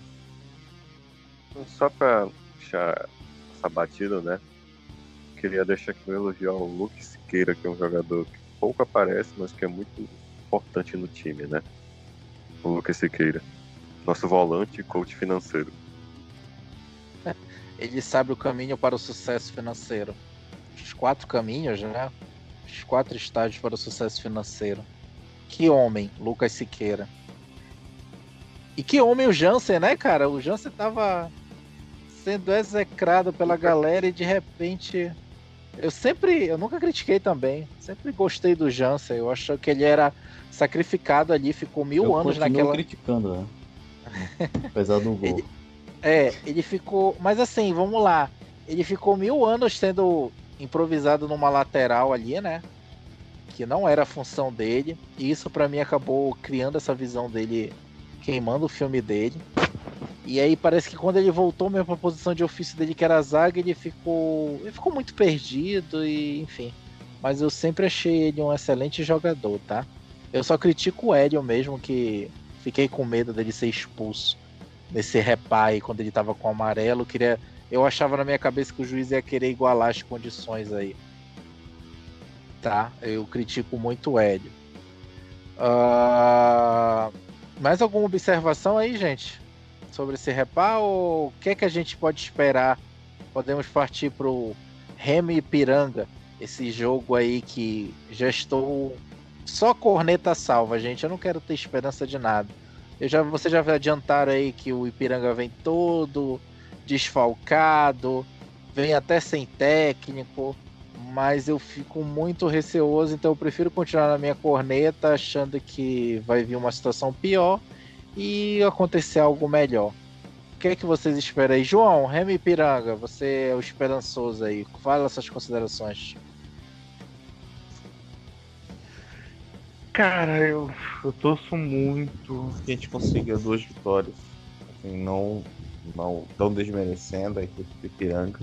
Só para deixar essa batida, né? Queria deixar aqui um elogio ao Luke Siqueira, que é um jogador que pouco aparece, mas que é muito importante no time, né? O Lucas Siqueira. Nosso volante e coach financeiro. Ele sabe o caminho para o sucesso financeiro. Os quatro caminhos, né? Os quatro estágios para o sucesso financeiro. Que homem, Lucas Siqueira. E que homem o Jansen, né, cara? O Jansen tava sendo execrado pela galera e de repente. Eu sempre. Eu nunca critiquei também. Sempre gostei do Jansen. Eu acho que ele era sacrificado ali, ficou mil eu anos naquela. criticando, né? Apesar do gol. Ele, é, ele ficou. Mas assim, vamos lá. Ele ficou mil anos sendo improvisado numa lateral ali, né? Que não era a função dele. E isso para mim acabou criando essa visão dele queimando o filme dele. E aí parece que quando ele voltou mesmo pra posição de ofício dele, que era zaga, ele ficou. Ele ficou muito perdido e enfim. Mas eu sempre achei ele um excelente jogador, tá? Eu só critico o Hélio mesmo, que fiquei com medo dele ser expulso nesse repai quando ele tava com o amarelo. Queria. Eu achava na minha cabeça que o juiz ia querer igualar as condições aí. Tá? Eu critico muito o Hélio. Uh... Mais alguma observação aí, gente? Sobre esse repá ou o que é que a gente pode esperar? Podemos partir pro Remo e Piranga, esse jogo aí que já estou só corneta salva, gente. Eu não quero ter esperança de nada. Eu já, vocês já adiantaram aí que o Ipiranga vem todo desfalcado, vem até sem técnico mas eu fico muito receoso, então eu prefiro continuar na minha corneta, achando que vai vir uma situação pior e acontecer algo melhor. O que é que vocês esperam aí? João, Remy Piranga, você é o esperançoso aí. Fala suas considerações. Cara, eu, eu torço muito que a gente consiga duas vitórias. Assim, não, não, não desmerecendo a equipe de Piranga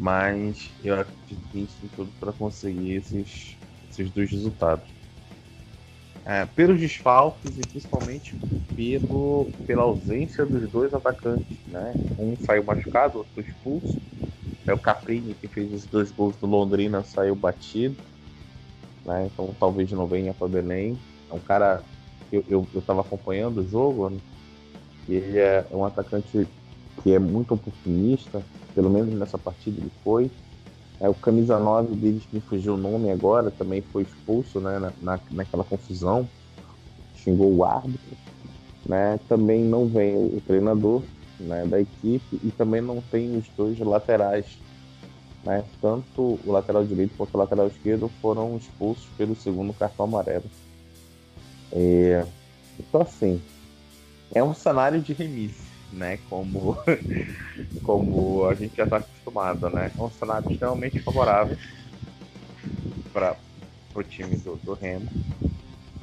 mas eu acredito que a gente tem tudo para conseguir esses, esses dois resultados. É, pelos desfalques e principalmente pelo, pela ausência dos dois atacantes. Né? Um saiu machucado, outro expulso. É o Caprini que fez os dois gols do Londrina, saiu batido. Né? Então talvez não venha para Belém. É um cara. Eu, eu, eu acompanhando o jogo, né? ele é um atacante que é muito oportunista, pelo menos nessa partida ele foi. É, o camisa 9 deles, me fugiu o nome agora, também foi expulso né, na, na, naquela confusão, xingou o árbitro. Né? Também não vem o treinador né, da equipe e também não tem os dois laterais. Né? Tanto o lateral direito quanto o lateral esquerdo foram expulsos pelo segundo cartão amarelo. É... Então, assim, é um cenário de remise né? Como, como a gente já está acostumado, né? É um cenário extremamente favorável para o time do, do Remo.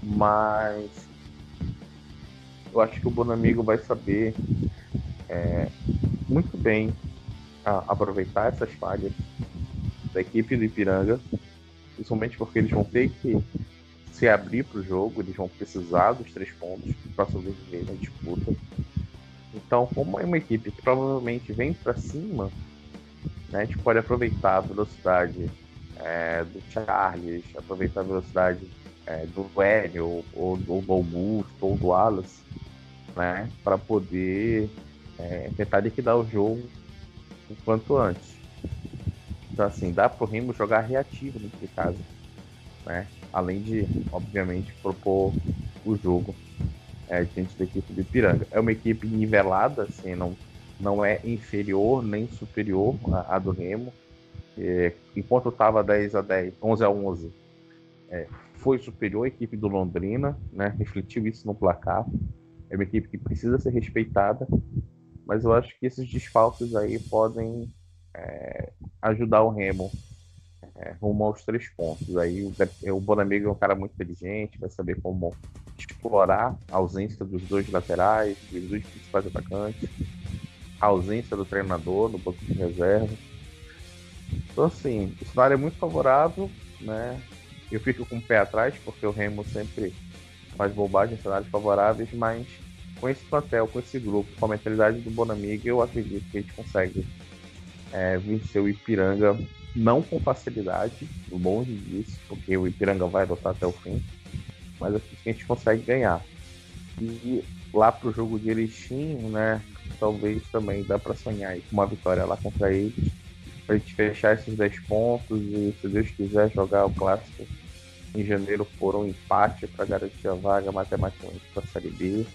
Mas eu acho que o Bonamigo vai saber é, muito bem a, aproveitar essas falhas da equipe do Ipiranga, principalmente porque eles vão ter que se abrir para o jogo, eles vão precisar dos três pontos para sobreviver na disputa. Então, como é uma equipe que provavelmente vem para cima, né, a gente pode aproveitar a velocidade é, do Charles, aproveitar a velocidade é, do Hélio, ou, ou, do Augusto, ou do Wallace, né, para poder é, tentar liquidar o jogo o quanto antes. Então, assim, dá para o Remo jogar reativo de casa, né? além de, obviamente, propor o jogo é, diante da equipe do Ipiranga. É uma equipe nivelada, assim, não, não é inferior nem superior à, à do Remo. É, enquanto estava 10 a 10, 11 a 11, é, foi superior à equipe do Londrina, né? refletiu isso no placar. É uma equipe que precisa ser respeitada, mas eu acho que esses desfalques aí podem é, ajudar o Remo é, rumo aos três pontos. Aí o, o Bonamigo é um cara muito inteligente, vai saber como explorar a ausência dos dois laterais, dos dois principais atacantes, a ausência do treinador no banco de reserva. Então, assim, o cenário é muito favorável, né? Eu fico com o pé atrás, porque o Remo sempre faz bobagem em cenários favoráveis, mas com esse plantel, com esse grupo, com a mentalidade do Bonamigo, eu acredito que a gente consegue é, vencer o Ipiranga não com facilidade, longe disso, porque o Ipiranga vai adotar até o fim, mas acho que a gente consegue ganhar. E lá pro jogo de Erechim, né, talvez também dá para sonhar com uma vitória lá contra eles, pra gente fechar esses 10 pontos e, se Deus quiser, jogar o clássico em janeiro por um empate para garantir a vaga matematicamente para a Série B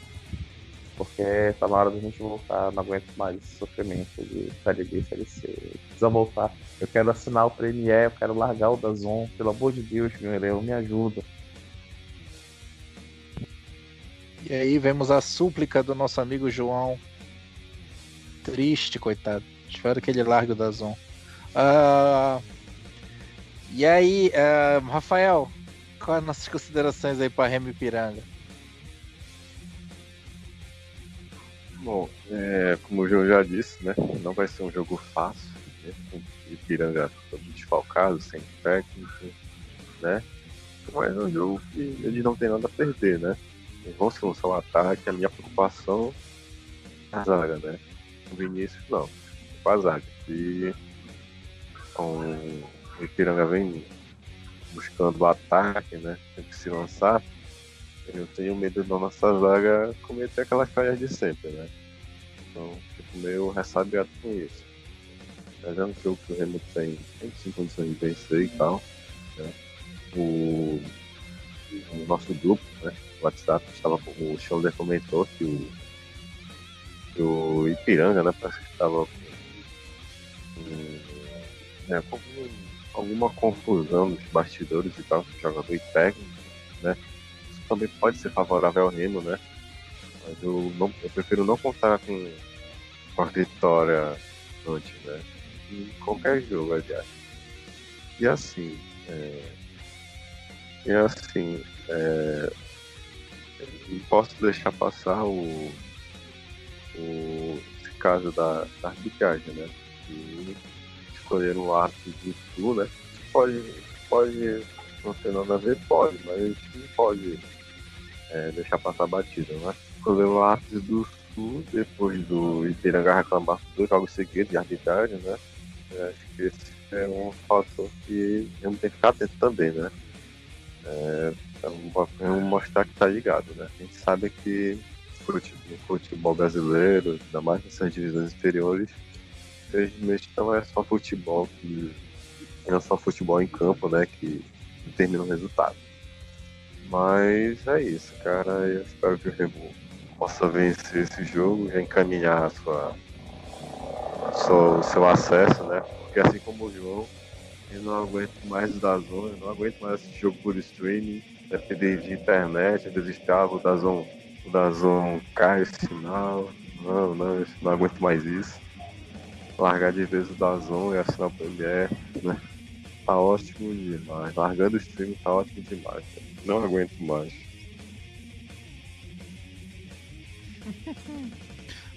porque tá na hora da gente voltar, não aguento mais esse sofrimento de Série B, Série C. Precisa voltar. Eu quero assinar o Premier, eu quero largar o Dazon, pelo amor de Deus, meu irmão, me ajuda. E aí vemos a súplica do nosso amigo João. Triste, coitado. Espero que ele largue o Dazon. Uh... E aí, uh... Rafael, quais as nossas considerações aí para Remy Piranga? Bom, é, como o João já disse, né? Não vai ser um jogo fácil. Né, com Ipiranga todo desfalcado, sem técnico, né? Mas é um jogo que eles não tem nada a perder, né? Eles lançar o ataque, a minha preocupação é a zaga, né? O Vinícius não, com a zaga. E com o Ipiranga vem buscando o ataque, né? Tem que se lançar eu tenho medo da nossa zaga cometer aquelas falhas de sempre, né? Então, fico meio ressabiado com isso. Mas é um jogo que o Remo tem, tem sim condições de vencer e tal. Né? O, o nosso grupo, né? O WhatsApp estava o Shoulder comentou que o, que o Ipiranga, né? Parece que estava com, é, com alguma confusão nos bastidores e tal, jogador e técnico, né? Também pode ser favorável ao Remo, né? Mas eu, não, eu prefiro não contar com, com a vitória antes, né? Em qualquer jogo, aliás. E assim, é, e assim, é, posso deixar passar o, o esse caso da, da arbitragem, né? Que escolher um árbitro de Sul, né? Pode, pode não ter nada a ver, pode, mas não pode é, deixar passar batida, né? O Artes do Sul, depois do Ipiranga reclamar dois jogos seguidos de arbitragem, né? Eu acho que esse é um fator que vamos ter que ficar atento também, né? É, vamos mostrar que tá ligado, né? A gente sabe que no futebol brasileiro, ainda mais nessas divisões inferiores, infelizmente não é só futebol que não é só futebol em campo, né, que determina o resultado. Mas é isso, cara. Eu espero que o Remo possa vencer esse jogo e encaminhar a sua, o seu acesso, né? Porque assim como o João, eu não aguento mais da zona, não aguento mais esse jogo por streaming, depender de internet, desinstalo o Dazon, o Dazon cai o sinal. Não, não, eu não aguento mais isso. Largar de vez o Dazon e assinar o Premiere, né? Tá ótimo demais. Largando o streaming tá ótimo demais. Cara. Não aguento mais.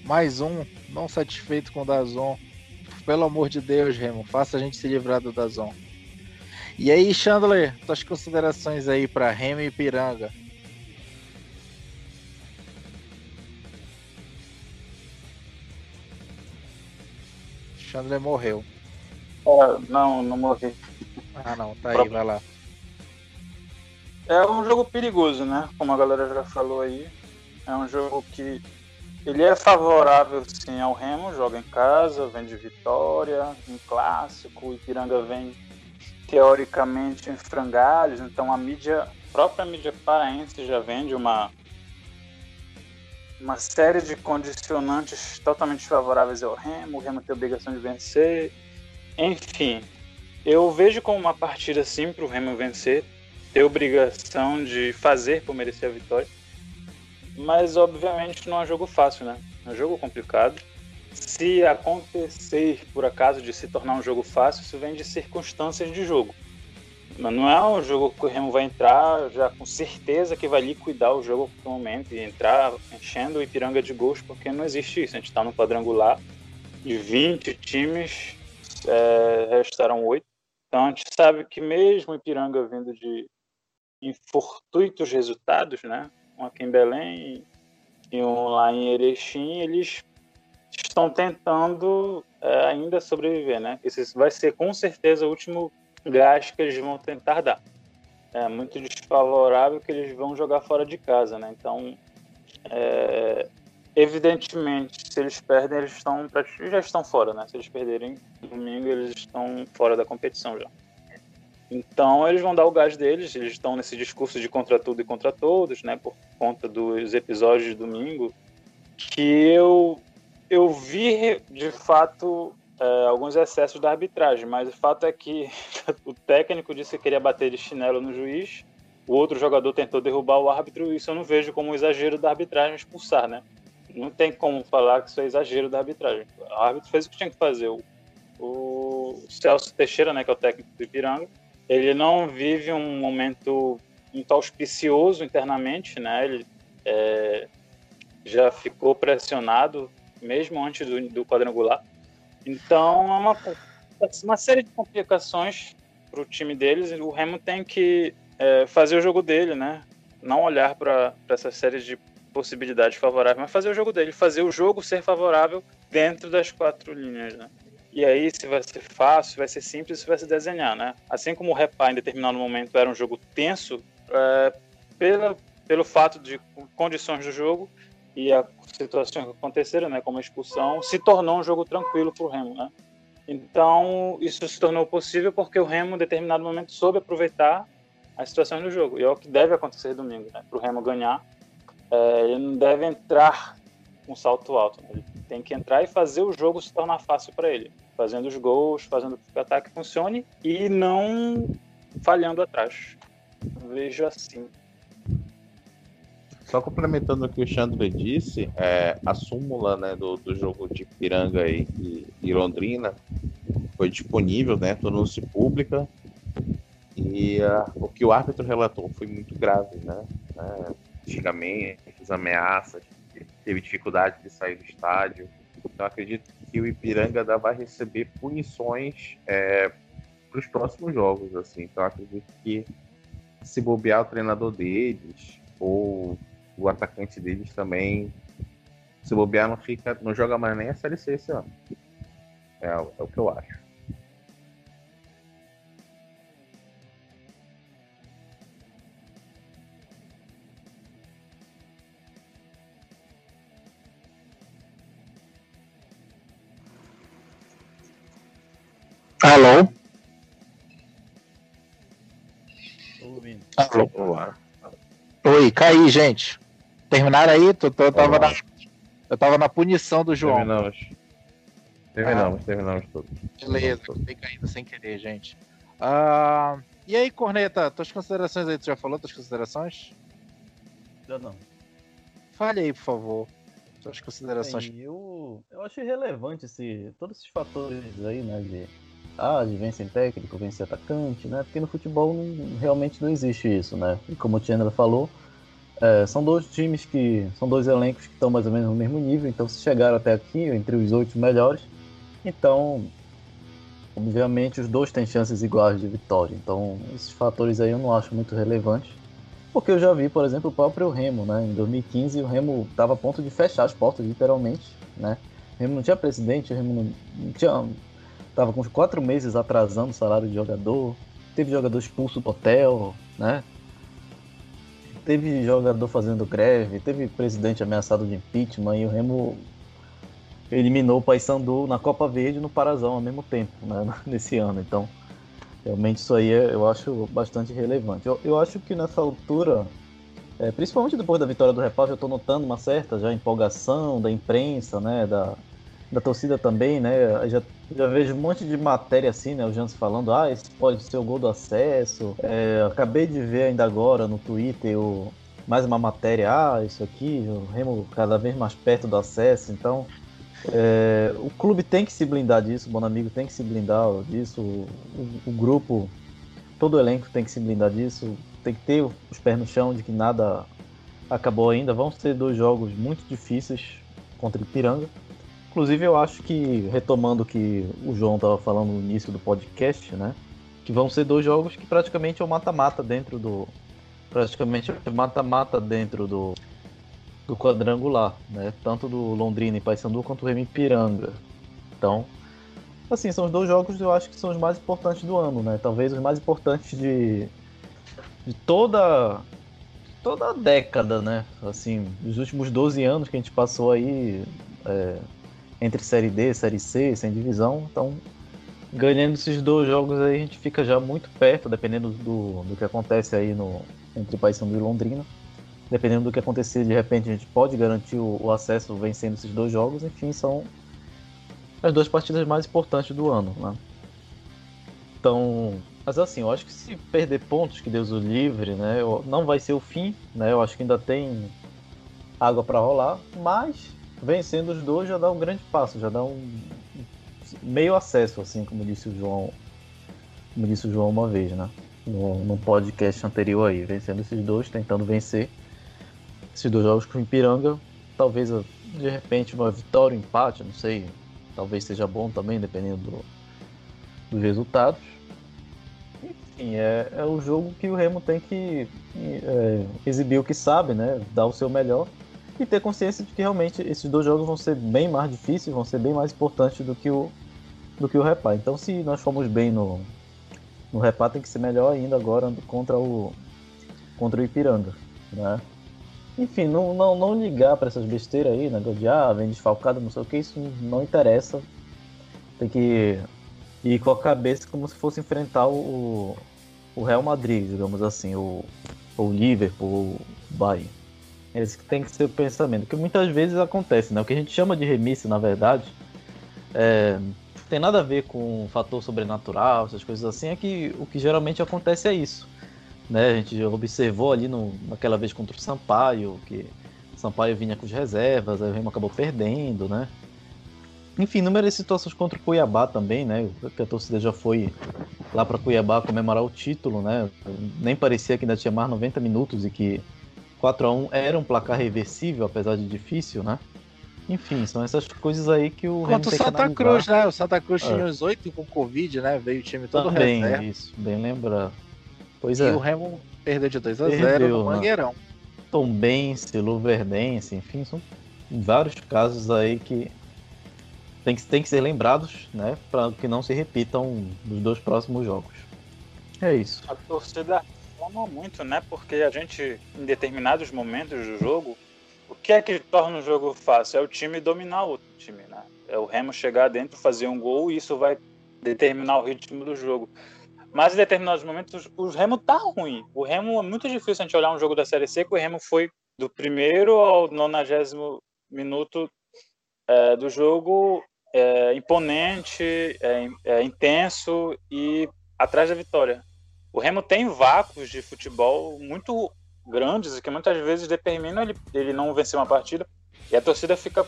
mais um, não satisfeito com o Dazon. Pelo amor de Deus, Remo, faça a gente se livrar do Dazon. E aí, Chandler, suas considerações aí para Remo e Piranga? Chandler morreu. Não, não morri. Ah, não, tá aí, vai lá. É um jogo perigoso, né? Como a galera já falou aí. É um jogo que ele é favorável sim ao Remo, joga em casa, vem de vitória, um clássico, o Ipiranga vem teoricamente em frangalhos, então a mídia, a própria mídia paraense já vende uma uma série de condicionantes totalmente favoráveis ao Remo, o Remo tem obrigação de vencer. Enfim, eu vejo como uma partida assim para o Remo vencer, ter obrigação de fazer por merecer a vitória. Mas obviamente não é um jogo fácil, né? É um jogo complicado. Se acontecer por acaso de se tornar um jogo fácil, isso vem de circunstâncias de jogo. Mas não é um jogo que o Remo vai entrar já com certeza que vai liquidar o jogo no momento e entrar enchendo o Ipiranga de gols, porque não existe isso. A gente está no quadrangular de 20 times, é, restaram 8. Então a gente sabe que mesmo Ipiranga vindo de infortuitos resultados, né? Um aqui em Belém e um lá em Erechim, eles estão tentando é, ainda sobreviver, né? Esse vai ser com certeza o último gás que eles vão tentar dar. É muito desfavorável que eles vão jogar fora de casa, né? Então, é, evidentemente, se eles perdem, eles estão já estão fora, né? Se eles perderem domingo, eles estão fora da competição já. Então, eles vão dar o gás deles. Eles estão nesse discurso de contra tudo e contra todos, né? Por conta dos episódios de domingo, que eu eu vi de fato é, alguns excessos da arbitragem, mas o fato é que o técnico disse que queria bater de chinelo no juiz, o outro jogador tentou derrubar o árbitro, isso eu não vejo como um exagero da arbitragem expulsar, né? Não tem como falar que isso é exagero da arbitragem. O árbitro fez o que tinha que fazer. O, o Celso Teixeira, né, que é o técnico do Ipiranga, ele não vive um momento muito auspicioso internamente, né? Ele é, já ficou pressionado, mesmo antes do, do quadrangular então, é uma, uma série de complicações para o time deles. O Remo tem que é, fazer o jogo dele, né? Não olhar para essa série de possibilidades favoráveis, mas fazer o jogo dele, fazer o jogo ser favorável dentro das quatro linhas, né? E aí, se vai ser fácil, vai ser simples, vai se desenhar, né? Assim como o Repá, em determinado momento, era um jogo tenso, é, pela, pelo fato de condições do jogo, e a situações que aconteceram, né, como a expulsão, se tornou um jogo tranquilo para o Remo, né? Então, isso se tornou possível porque o Remo, em determinado momento, soube aproveitar as situações do jogo. E é o que deve acontecer domingo, né? Para o Remo ganhar, é, ele não deve entrar com salto alto. Né? Ele tem que entrar e fazer o jogo se tornar fácil para ele. Fazendo os gols, fazendo que o ataque funcione e não falhando atrás. Vejo assim. Só complementando o que o Xandre disse, é, a súmula né, do, do jogo de Piranga e, e, e Londrina foi disponível, né, tornou-se pública e uh, o que o árbitro relatou foi muito grave, né? né xingamentos, ameaças, teve dificuldade de sair do estádio. Então acredito que o Ipiranga vai receber punições é, para os próximos jogos, assim. Então acredito que se bobear o treinador deles ou o atacante deles também, se bobear, não, fica, não joga mais nem a Série C esse ano. É, é o que eu acho. Alô? Alô? Olá. Oi, caí, gente. Terminaram aí? Tu, tu, eu, tava na, eu tava na punição do João. Terminamos. Terminamos, ah, terminamos tudo. Beleza, fiquei caindo sem querer, gente. Ah, e aí, Corneta, tuas considerações aí, tu já falou tuas considerações? Já não. Fale aí, por favor. Suas considerações. Bem, eu, eu achei relevante esse, todos esses fatores aí, né? De, ah, de vencer técnico, vencer atacante, né? Porque no futebol não, realmente não existe isso, né? E como o Chandler falou, é, são dois times que. São dois elencos que estão mais ou menos no mesmo nível, então se chegaram até aqui, entre os oito melhores, então. Obviamente os dois têm chances iguais de vitória. Então, esses fatores aí eu não acho muito relevantes. Porque eu já vi, por exemplo, o próprio Remo, né? Em 2015 o Remo estava a ponto de fechar as portas, literalmente, né? O Remo não tinha presidente, o Remo não tinha. Tava com quatro meses atrasando o salário de jogador. Teve jogador expulso do hotel, né? teve jogador fazendo greve, teve presidente ameaçado de impeachment e o Remo eliminou o Paysandu na Copa Verde e no Parazão ao mesmo tempo, né, nesse ano. Então, realmente isso aí eu acho bastante relevante. Eu, eu acho que nessa altura É, principalmente depois da vitória do Repá, eu tô notando uma certa já empolgação da imprensa, né? Da, da torcida também, né? Já, já vejo um monte de matéria assim, né? O Jans falando, ah, esse pode ser o gol do acesso. É, acabei de ver ainda agora no Twitter o, mais uma matéria, ah, isso aqui, o Remo cada vez mais perto do acesso, então é, o clube tem que se blindar disso, o Bonamigo tem que se blindar disso, o, o, o, grupo, todo o elenco tem que se blindar disso, tem que ter os pés no chão de que nada acabou ainda. Vão ser dois jogos muito difíceis contra o Ipiranga. Inclusive, eu acho que, retomando o que o João estava falando no início do podcast, né? Que vão ser dois jogos que praticamente é o mata-mata dentro do. Praticamente é mata-mata dentro do, do quadrangular, né? Tanto do Londrina e Paysandu quanto do Remy Ipiranga. Então, assim, são os dois jogos que eu acho que são os mais importantes do ano, né? Talvez os mais importantes de, de toda toda a década, né? Assim, os últimos 12 anos que a gente passou aí é, entre Série D, Série C, sem divisão. Então, ganhando esses dois jogos aí, a gente fica já muito perto, dependendo do, do que acontece aí no, entre Paysandu e Londrina. Dependendo do que acontecer, de repente a gente pode garantir o, o acesso vencendo esses dois jogos. Enfim, são as duas partidas mais importantes do ano, né? Então, mas assim, eu acho que se perder pontos, que Deus o livre, né? Não vai ser o fim, né? Eu acho que ainda tem água para rolar, mas vencendo os dois já dá um grande passo, já dá um meio acesso, assim como disse o João, como disse o João uma vez, né? No, no podcast anterior aí, vencendo esses dois, tentando vencer esses dois jogos com o Ipiranga, talvez de repente uma vitória, um empate, não sei, talvez seja bom também, dependendo do, dos resultados. Enfim, é, é o jogo que o Remo tem que é, exibir o que sabe, né? Dar o seu melhor e ter consciência de que realmente esses dois jogos vão ser bem mais difíceis, vão ser bem mais importantes do que o do que o Repá. Então, se nós formos bem no no Repá, tem que ser melhor ainda agora contra o contra o Ipiranga, né? Enfim, não, não, não ligar para essas besteiras aí, né? De ah, vem desfalcado, não sei o que, isso não interessa. Tem que ir com a cabeça como se fosse enfrentar o, o Real Madrid, digamos assim, o, o Liverpool, o Bayern. Esse tem que ser o pensamento. Que muitas vezes acontece, né? O que a gente chama de remissa, na verdade, é, tem nada a ver com fator sobrenatural, essas coisas assim, é que o que geralmente acontece é isso. Né? A gente observou ali no, naquela vez contra o Sampaio, que o Sampaio vinha com as reservas, aí o Remo acabou perdendo, né? Enfim, inúmeras situações contra o Cuiabá também, né? Que a torcida já foi lá para Cuiabá comemorar o título, né? Nem parecia que ainda tinha mais 90 minutos e que 4 a 1 era um placar reversível, apesar de difícil, né? Enfim, são essas coisas aí que o Quanto o Santa Cruz, né? O Santa Cruz é. tinha os oito com Covid, né? Veio o time todo Também, reserva. isso, bem lembrar. Pois e é. o Remo perdeu de 2 a 0 no né? Mangueirão. Né? Tombense, Luverdense, enfim, são vários casos aí que tem que, tem que ser lembrados, né? Para que não se repitam nos dois próximos jogos. É isso. A torcida muito, né? Porque a gente, em determinados momentos do jogo, o que é que torna o jogo fácil? É o time dominar o outro time, né? É o Remo chegar dentro, fazer um gol e isso vai determinar o ritmo do jogo. Mas em determinados momentos o Remo tá ruim. O Remo é muito difícil a gente olhar um jogo da Série C que o Remo foi do primeiro ao nonagésimo minuto é, do jogo é, imponente, é, é intenso e atrás da vitória. O Remo tem vácuos de futebol muito grandes e que muitas vezes determinam ele, ele não vencer uma partida. E a torcida fica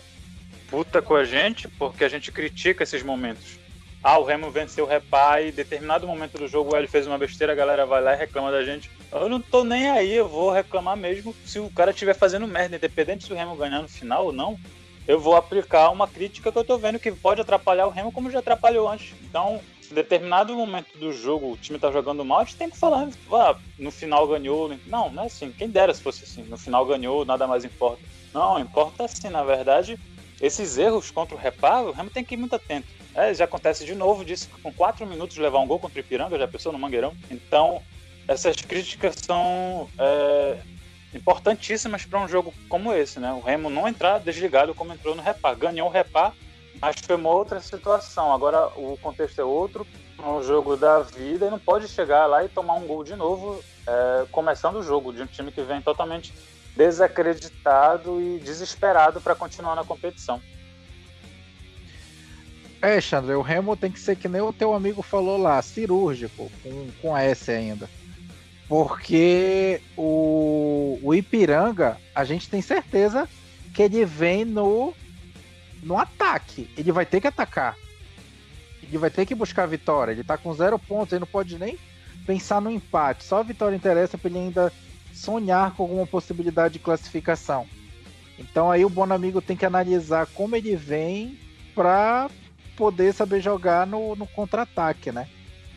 puta com a gente porque a gente critica esses momentos. Ah, o Remo venceu o em determinado momento do jogo ele fez uma besteira, a galera vai lá e reclama da gente. Eu não tô nem aí, eu vou reclamar mesmo se o cara estiver fazendo merda, independente se o Remo ganhar no final ou não. Eu vou aplicar uma crítica que eu tô vendo que pode atrapalhar o Remo como já atrapalhou antes. Então, em determinado momento do jogo o time tá jogando mal, a gente tem que falar, ah, no final ganhou. Não, não é assim. Quem dera se fosse assim. No final ganhou, nada mais importa. Não, importa assim, na verdade, esses erros contra o reparo, o Remo tem que ir muito atento. É, já acontece de novo disso, com quatro minutos levar um gol contra o Ipiranga, já pensou no Mangueirão. Então, essas críticas são é, importantíssimas para um jogo como esse, né? O Remo não entrar desligado como entrou no repar. Ganhou o repar, Que foi uma outra situação. Agora o contexto é outro, é um jogo da vida e não pode chegar lá e tomar um gol de novo é, começando o jogo, de um time que vem totalmente desacreditado e desesperado para continuar na competição. É, Xandre, o Remo tem que ser que nem o teu amigo falou lá, cirúrgico, com, com S ainda. Porque o, o Ipiranga, a gente tem certeza que ele vem no, no ataque. Ele vai ter que atacar. Ele vai ter que buscar a vitória. Ele tá com zero pontos, ele não pode nem pensar no empate. Só a vitória interessa para ele ainda sonhar com alguma possibilidade de classificação. Então aí o Bonamigo tem que analisar como ele vem para poder saber jogar no, no contra-ataque, né?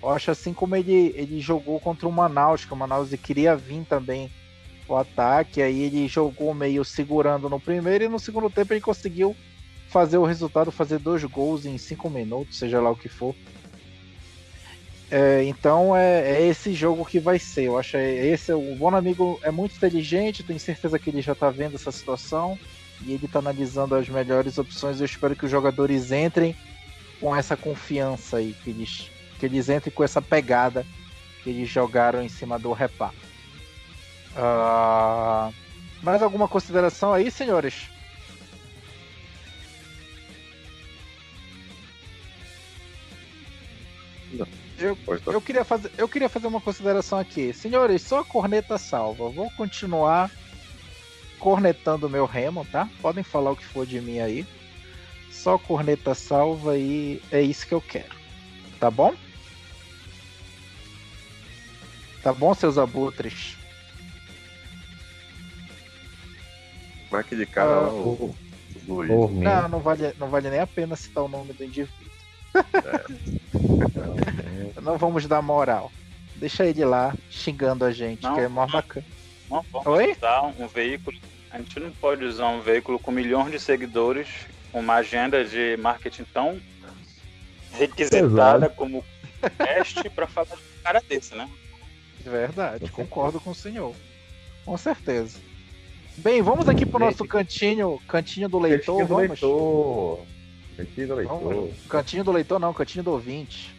Eu acho assim como ele, ele jogou contra o Manaus, que o Manaus queria vir também o ataque, aí ele jogou meio segurando no primeiro e no segundo tempo ele conseguiu fazer o resultado, fazer dois gols em cinco minutos, seja lá o que for. É, então é, é, esse jogo que vai ser. Eu acho é esse o bom amigo é muito inteligente, tenho certeza que ele já está vendo essa situação e ele está analisando as melhores opções. Eu espero que os jogadores entrem com essa confiança aí, que eles, que eles entrem com essa pegada que eles jogaram em cima do repá. Uh, mais alguma consideração aí, senhores? Eu, eu, queria fazer, eu queria fazer uma consideração aqui. Senhores, só a corneta salva. Vou continuar cornetando meu remo, tá? Podem falar o que for de mim aí. Só corneta salva e é isso que eu quero. Tá bom? Tá bom, seus abutres? Marque de cara ah, o, o, o Não, não vale, não vale nem a pena citar o nome do indivíduo. É. não vamos dar moral. Deixa ele lá xingando a gente, não, que é mó bacana. Não vamos Oi? usar um veículo. A gente não pode usar um veículo com milhões de seguidores, com uma agenda de marketing tão requisitada Exato. como este para falar de um cara desse, né? Verdade, concordo com o senhor. Com certeza. Bem, vamos aqui pro nosso cantinho, cantinho do leitor. Cantinho do vamos. leitor. Cantinho do leitor. Vamos. Cantinho do leitor não, cantinho do ouvinte.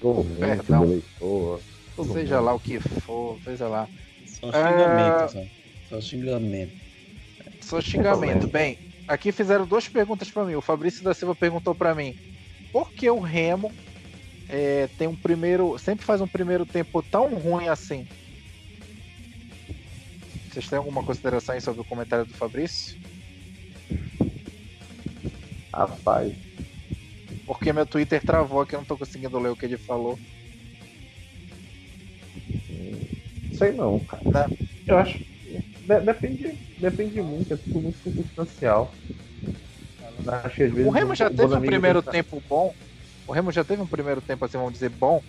Ouvinte Perdão. do leitor. Todo seja mundo. lá o que for, seja lá. Só xingamento, é... só. xingamento. Só xingamento. Bem, aqui fizeram duas perguntas para mim. O Fabrício da Silva perguntou para mim por que o Remo é, tem um primeiro. sempre faz um primeiro tempo tão ruim assim? Vocês têm alguma consideração aí sobre o comentário do Fabrício? Rapaz. Porque meu Twitter travou aqui, eu não tô conseguindo ler o que ele falou. Sei não, cara. Eu acho. Depende, depende muito, é tudo muito circunstancial. Acho que às vezes o Remo já teve um primeiro tempo bom. O Remo já teve um primeiro tempo, assim, vamos dizer, bom.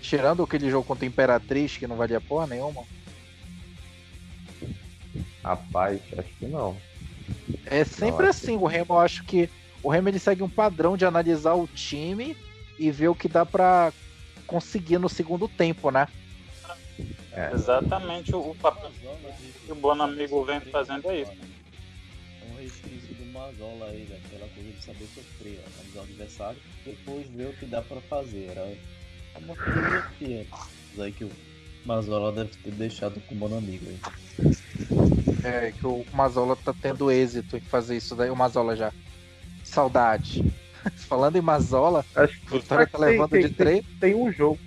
Tirando aquele jogo contra a Imperatriz, que não valia porra nenhuma. Rapaz, acho que não. É sempre não, assim, que... o Remo eu acho que o Remo ele segue um padrão de analisar o time e ver o que dá para conseguir no segundo tempo, né? É. Exatamente o, papel que o Bonamigo vem fazendo é isso. Um resquício do Mazola aí, daquela coisa de saber sofrer, analisar o adversário, depois ver o que dá para fazer. Era uma filosofia aí que o Mazola deve ter deixado com o Bonamigo aí. É, que o Mazola tá tendo êxito em fazer isso daí, o Mazola já. Saudade. Falando em Mazola, Acho que o Vitória tá levando tem, de três. Tem, tem, um jogo.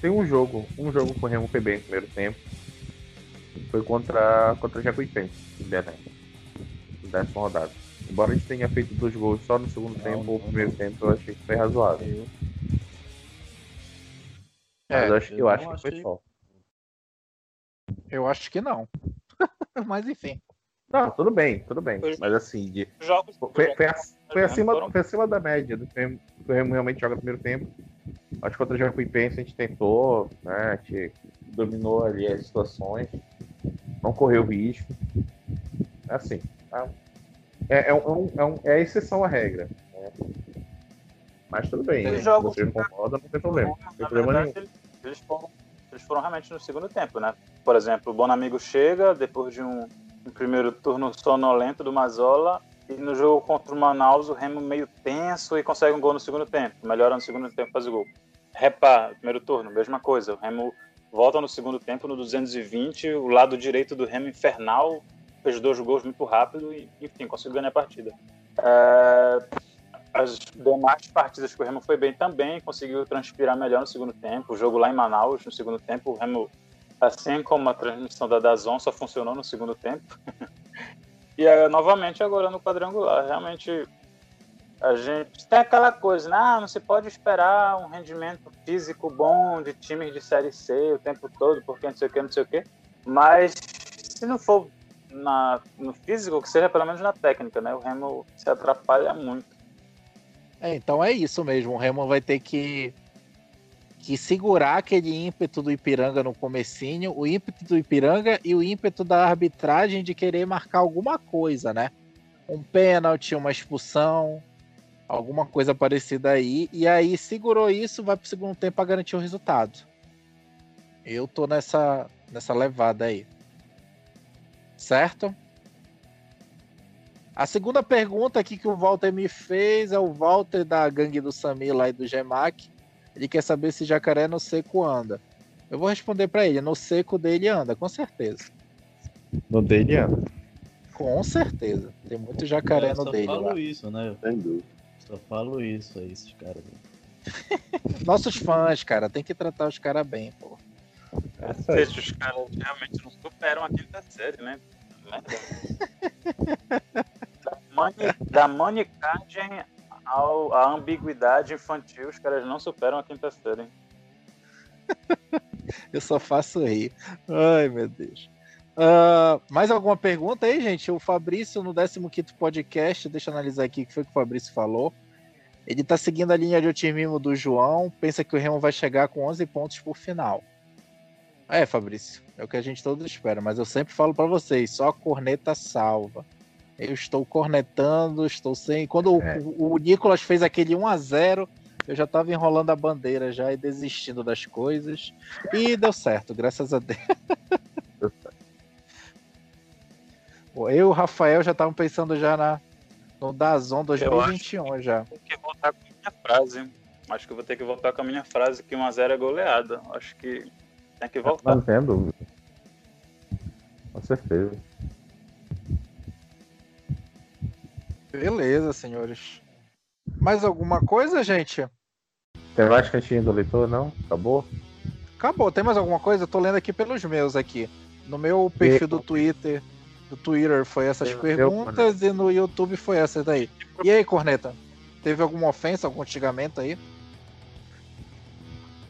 Tem um jogo. Um jogo com o Remo foi bem no primeiro tempo. Foi contra, contra o Jacuipense, em Belém. Décima rodada. Embora a gente tenha feito dois gols só no segundo não, tempo, não, o primeiro não. tempo eu achei que foi razoável. É, Mas eu acho, eu, eu acho que foi só. Eu acho que não. Mas enfim. Não, tudo bem, tudo bem. Mas assim, de... Jogos, foi, foi, foi, acima, foi acima da média do que o Remo realmente joga no primeiro tempo. Acho que contra o Jacuipense a gente tentou, né? A gente dominou ali as situações, não correu risco. É assim, tá? é, é, um, é, um, é a exceção à regra. Né? Mas tudo bem, né? jogos, você não concorda, não tem problema. Não tem problema verdade, nenhum. Eles foram, eles foram realmente no segundo tempo, né? Por exemplo, o Bonamigo chega depois de um no primeiro turno sonolento do Mazola e no jogo contra o Manaus o Remo meio tenso e consegue um gol no segundo tempo. Melhora no segundo tempo, faz o gol. Repá, primeiro turno, mesma coisa. O Remo volta no segundo tempo, no 220, o lado direito do Remo infernal, fez dois gols muito rápido e, enfim, conseguiu ganhar a partida. É, as demais partidas que o Remo foi bem também, conseguiu transpirar melhor no segundo tempo. O jogo lá em Manaus, no segundo tempo, o Remo, assim como a transmissão da Dazon, só funcionou no segundo tempo. e novamente agora no quadrangular. Realmente a gente tem aquela coisa, né? Ah, não se pode esperar um rendimento físico bom de times de Série C o tempo todo, porque não sei o que, não sei o que. Mas se não for na, no físico, que seja pelo menos na técnica, né? O Remo se atrapalha muito. É, então é isso mesmo. O Remo vai ter que, que segurar aquele ímpeto do Ipiranga no comecinho, o ímpeto do Ipiranga e o ímpeto da arbitragem de querer marcar alguma coisa, né? Um pênalti, uma expulsão, alguma coisa parecida aí. E aí segurou isso, vai pro segundo tempo para garantir o resultado. Eu tô nessa, nessa levada aí. Certo? A segunda pergunta aqui que o Walter me fez é o Walter da gangue do Samir lá e do Gemac. Ele quer saber se jacaré no seco anda. Eu vou responder para ele, no seco dele anda, com certeza. No dele anda. Com certeza. Tem muito jacaré Eu no só dele. falo lá. isso, né? Dúvida. Só falo isso aí, esses caras. Nossos fãs, cara, tem que tratar os caras bem, pô. É isso aí. Os caras realmente não superam a quinta série, né? Da manicagem ao, à ambiguidade infantil, os caras não superam a quinta série. Eu só faço rir. Ai, meu Deus. Ah, mais alguma pergunta aí, gente? O Fabrício, no 15 podcast, deixa eu analisar aqui o que foi que o Fabrício falou. Ele tá seguindo a linha de otimismo do João, pensa que o Remo vai chegar com 11 pontos por final. É, Fabrício, é o que a gente todo espera, mas eu sempre falo para vocês, só a corneta salva. Eu estou cornetando, estou sem. Quando o- É. o, o Nicolas fez aquele 1 a 0 eu já tava enrolando a bandeira já e desistindo das coisas. E deu certo, graças a Deus. Deu certo. Pô, Eu e o Rafael já estavam pensando já na, no Dazon 2021 já. Tem que voltar com a minha frase. Acho que eu vou ter que voltar com a minha frase que 1x0 é goleada. Acho que tem que voltar. Não tem dúvida. Com certeza. Beleza, senhores. Mais alguma coisa, gente? Tem mais cantinho do leitor, não? Acabou? Acabou. Tem mais alguma coisa? Eu tô lendo aqui pelos meus aqui. No meu perfil do Twitter, do Twitter foi essas Eu- perguntas e no YouTube foi essas daí. E aí, Corneta? Teve alguma ofensa, algum xingamento aí?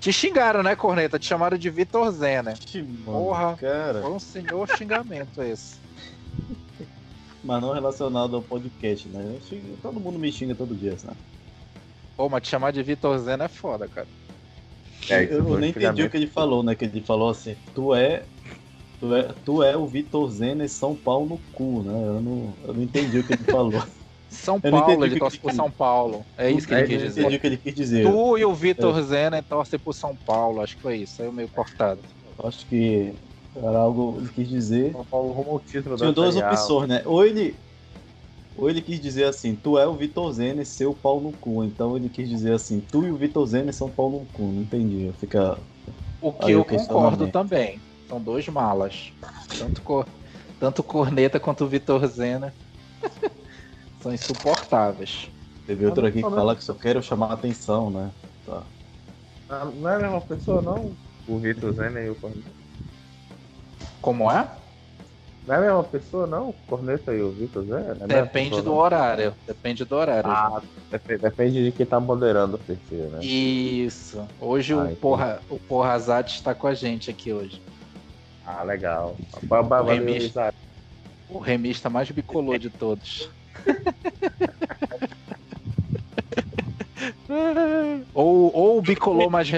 Te xingaram, né, Corneta? Te chamaram de Vitor Zena. Ixi, mano, Porra. Cara, Foi um senhor xingamento esse. Mas não relacionado ao podcast, né? Eu xingo- todo mundo me xinga todo dia, sabe? Pô, mas te chamar de Vitor Zena é foda, cara. É, eu nem entendi o que ele falou, né? Que ele falou assim, tu é. Tu é, tu é o Vitor Zena e São Paulo no cu, né? Eu não, eu não entendi o que ele falou. São Paulo, ele torce por. São Paulo. É isso que É, ele quis Eu não dizer. entendi o que ele quis dizer. Tu e o Vitor Zena torcem por São Paulo, acho que foi isso. Saiu meio cortado. Acho que era algo que ele quis dizer. São Paulo rumo ao título Tinha da duas Série A. opções, né? Ou ele. Ou ele quis dizer assim, tu é o Vitor Zena e seu pau no cu. Então ele quis dizer assim, tu e o Vitor Zena são pau no cu. Não entendi. Fica. O que eu concordo também. São dois malas. Tanto, cor... Tanto Corneta quanto o Vitor Zena. São insuportáveis. Teve outro aqui que fala que só quero chamar a atenção, né? Tá. Ah, Não é a mesma pessoa, não? O Vitor Zena e o Corneta. Como é? Não é a mesma pessoa, não? O Corneta e o Vitor? Não é Depende pessoa, do não? horário. Depende do horário. Ah, depende, depende de quem tá moderando o PC, né? Isso. Hoje Ah, o, entendi. porra, o Porra Azad está com a gente aqui hoje. Ah, legal. Remix. Isaac. O remista mais bicolor de todos. ou, ou o bicolor mais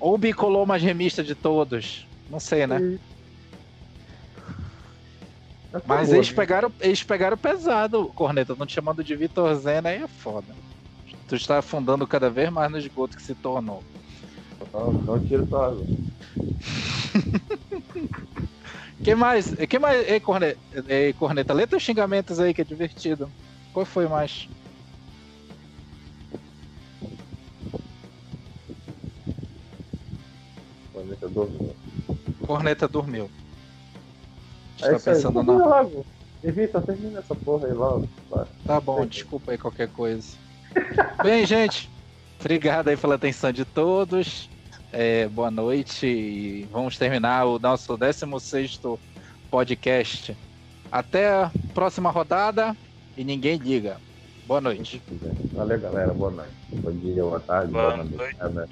ou o bicolor mais remista de todos. Não sei, né? Tá Mas boa, eles viu? pegaram, eles pegaram pesado, Corneta. Não te chamando de Vitor Zena aí é foda. Tu está afundando cada vez mais no esgoto que se tornou. Não, não tiro tua razão. Que mais? Que mais? Ei, Corneta, ei, Corneta, lê teus xingamentos aí que é divertido. Qual foi mais? Corneta do- Corneta dormiu. É isso aí. pensando na. logo. Evita, termina essa porra aí logo. Tá bom, desculpa aí qualquer coisa. Bem, gente, obrigado aí pela atenção de todos. É, boa noite e vamos terminar o nosso 16 podcast. Até a próxima rodada e ninguém liga. Boa noite. Valeu, galera. Boa noite. Bom dia, boa tarde, boa, Boa noite. noite. É, né?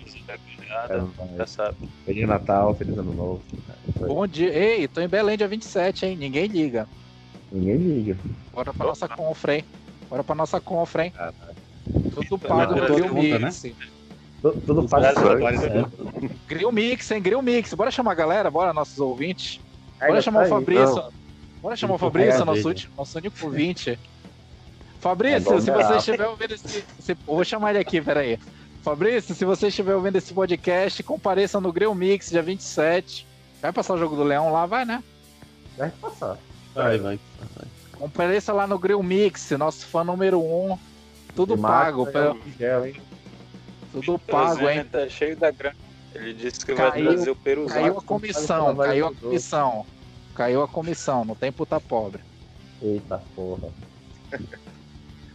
É Já sabe. Feliz Natal, feliz ano novo. É aí. Bom dia. Ei, tô em Belém dia 27, hein? Ninguém liga. Ninguém liga. Bora pra nossa confra, hein? Bora pra nossa confra, hein? Tudo pago Tudo Grill conta, Mix. Tudo, sangue. É, Grill Mix, hein? Grill Mix. Bora chamar a galera, bora, nossos ouvintes. Bora Ainda chamar tá o aí. Fabrício. Bora chamar o Fabrício, pagar nosso, último, nosso único ouvinte. Fabrício, É se você estiver ouvindo esse. se- eu vou chamar ele aqui, peraí. Fabrício, se você estiver ouvindo esse podcast, compareça no Grill Mix, dia 27. Vai passar o jogo do Leão lá, vai, né? Vai passar. Vai, vai. vai. Compareça lá no Grill Mix, nosso fã número um. Tudo pago, pelo- gel, hein? tudo pago, hein? Tá cheio da grana. Ele disse que Caiu- vai trazer o Peruzão. Caiu a comissão, caiu a vai, comissão. Caiu a comissão, não tem puta pobre. Eita porra.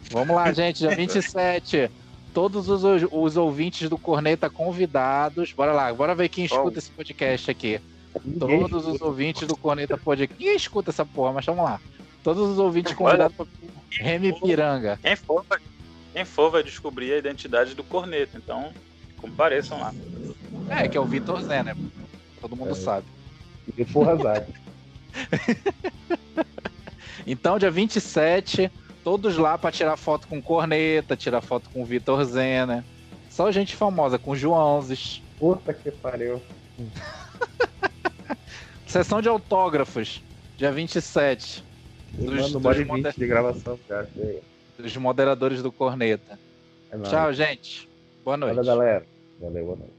Vamos lá, gente, dia 27. Todos os, os ouvintes do Corneta convidados. Bora lá, bora ver quem escuta esse podcast aqui. Ninguém Todos os ouvintes do Corneta Podcast. Ninguém escuta essa porra, mas vamos lá. Todos os ouvintes convidados para Remy Piranga. Quem for, vai, quem for vai descobrir a identidade do corneto. Então, compareçam lá. É, que é o Vitor Zé, né? Todo mundo É. sabe. E porra, Zé. Então, dia 27, todos lá para tirar foto com Corneta, tirar foto com o Vitor Zena. Só gente famosa, com Joãozes. Puta que pariu. Sessão de autógrafos, dia 27. Me Dos- dos moder- 20 de gravação, cara. Dos moderadores do Corneta. É. Tchau, gente. Boa noite. Valeu, galera. Valeu, boa noite.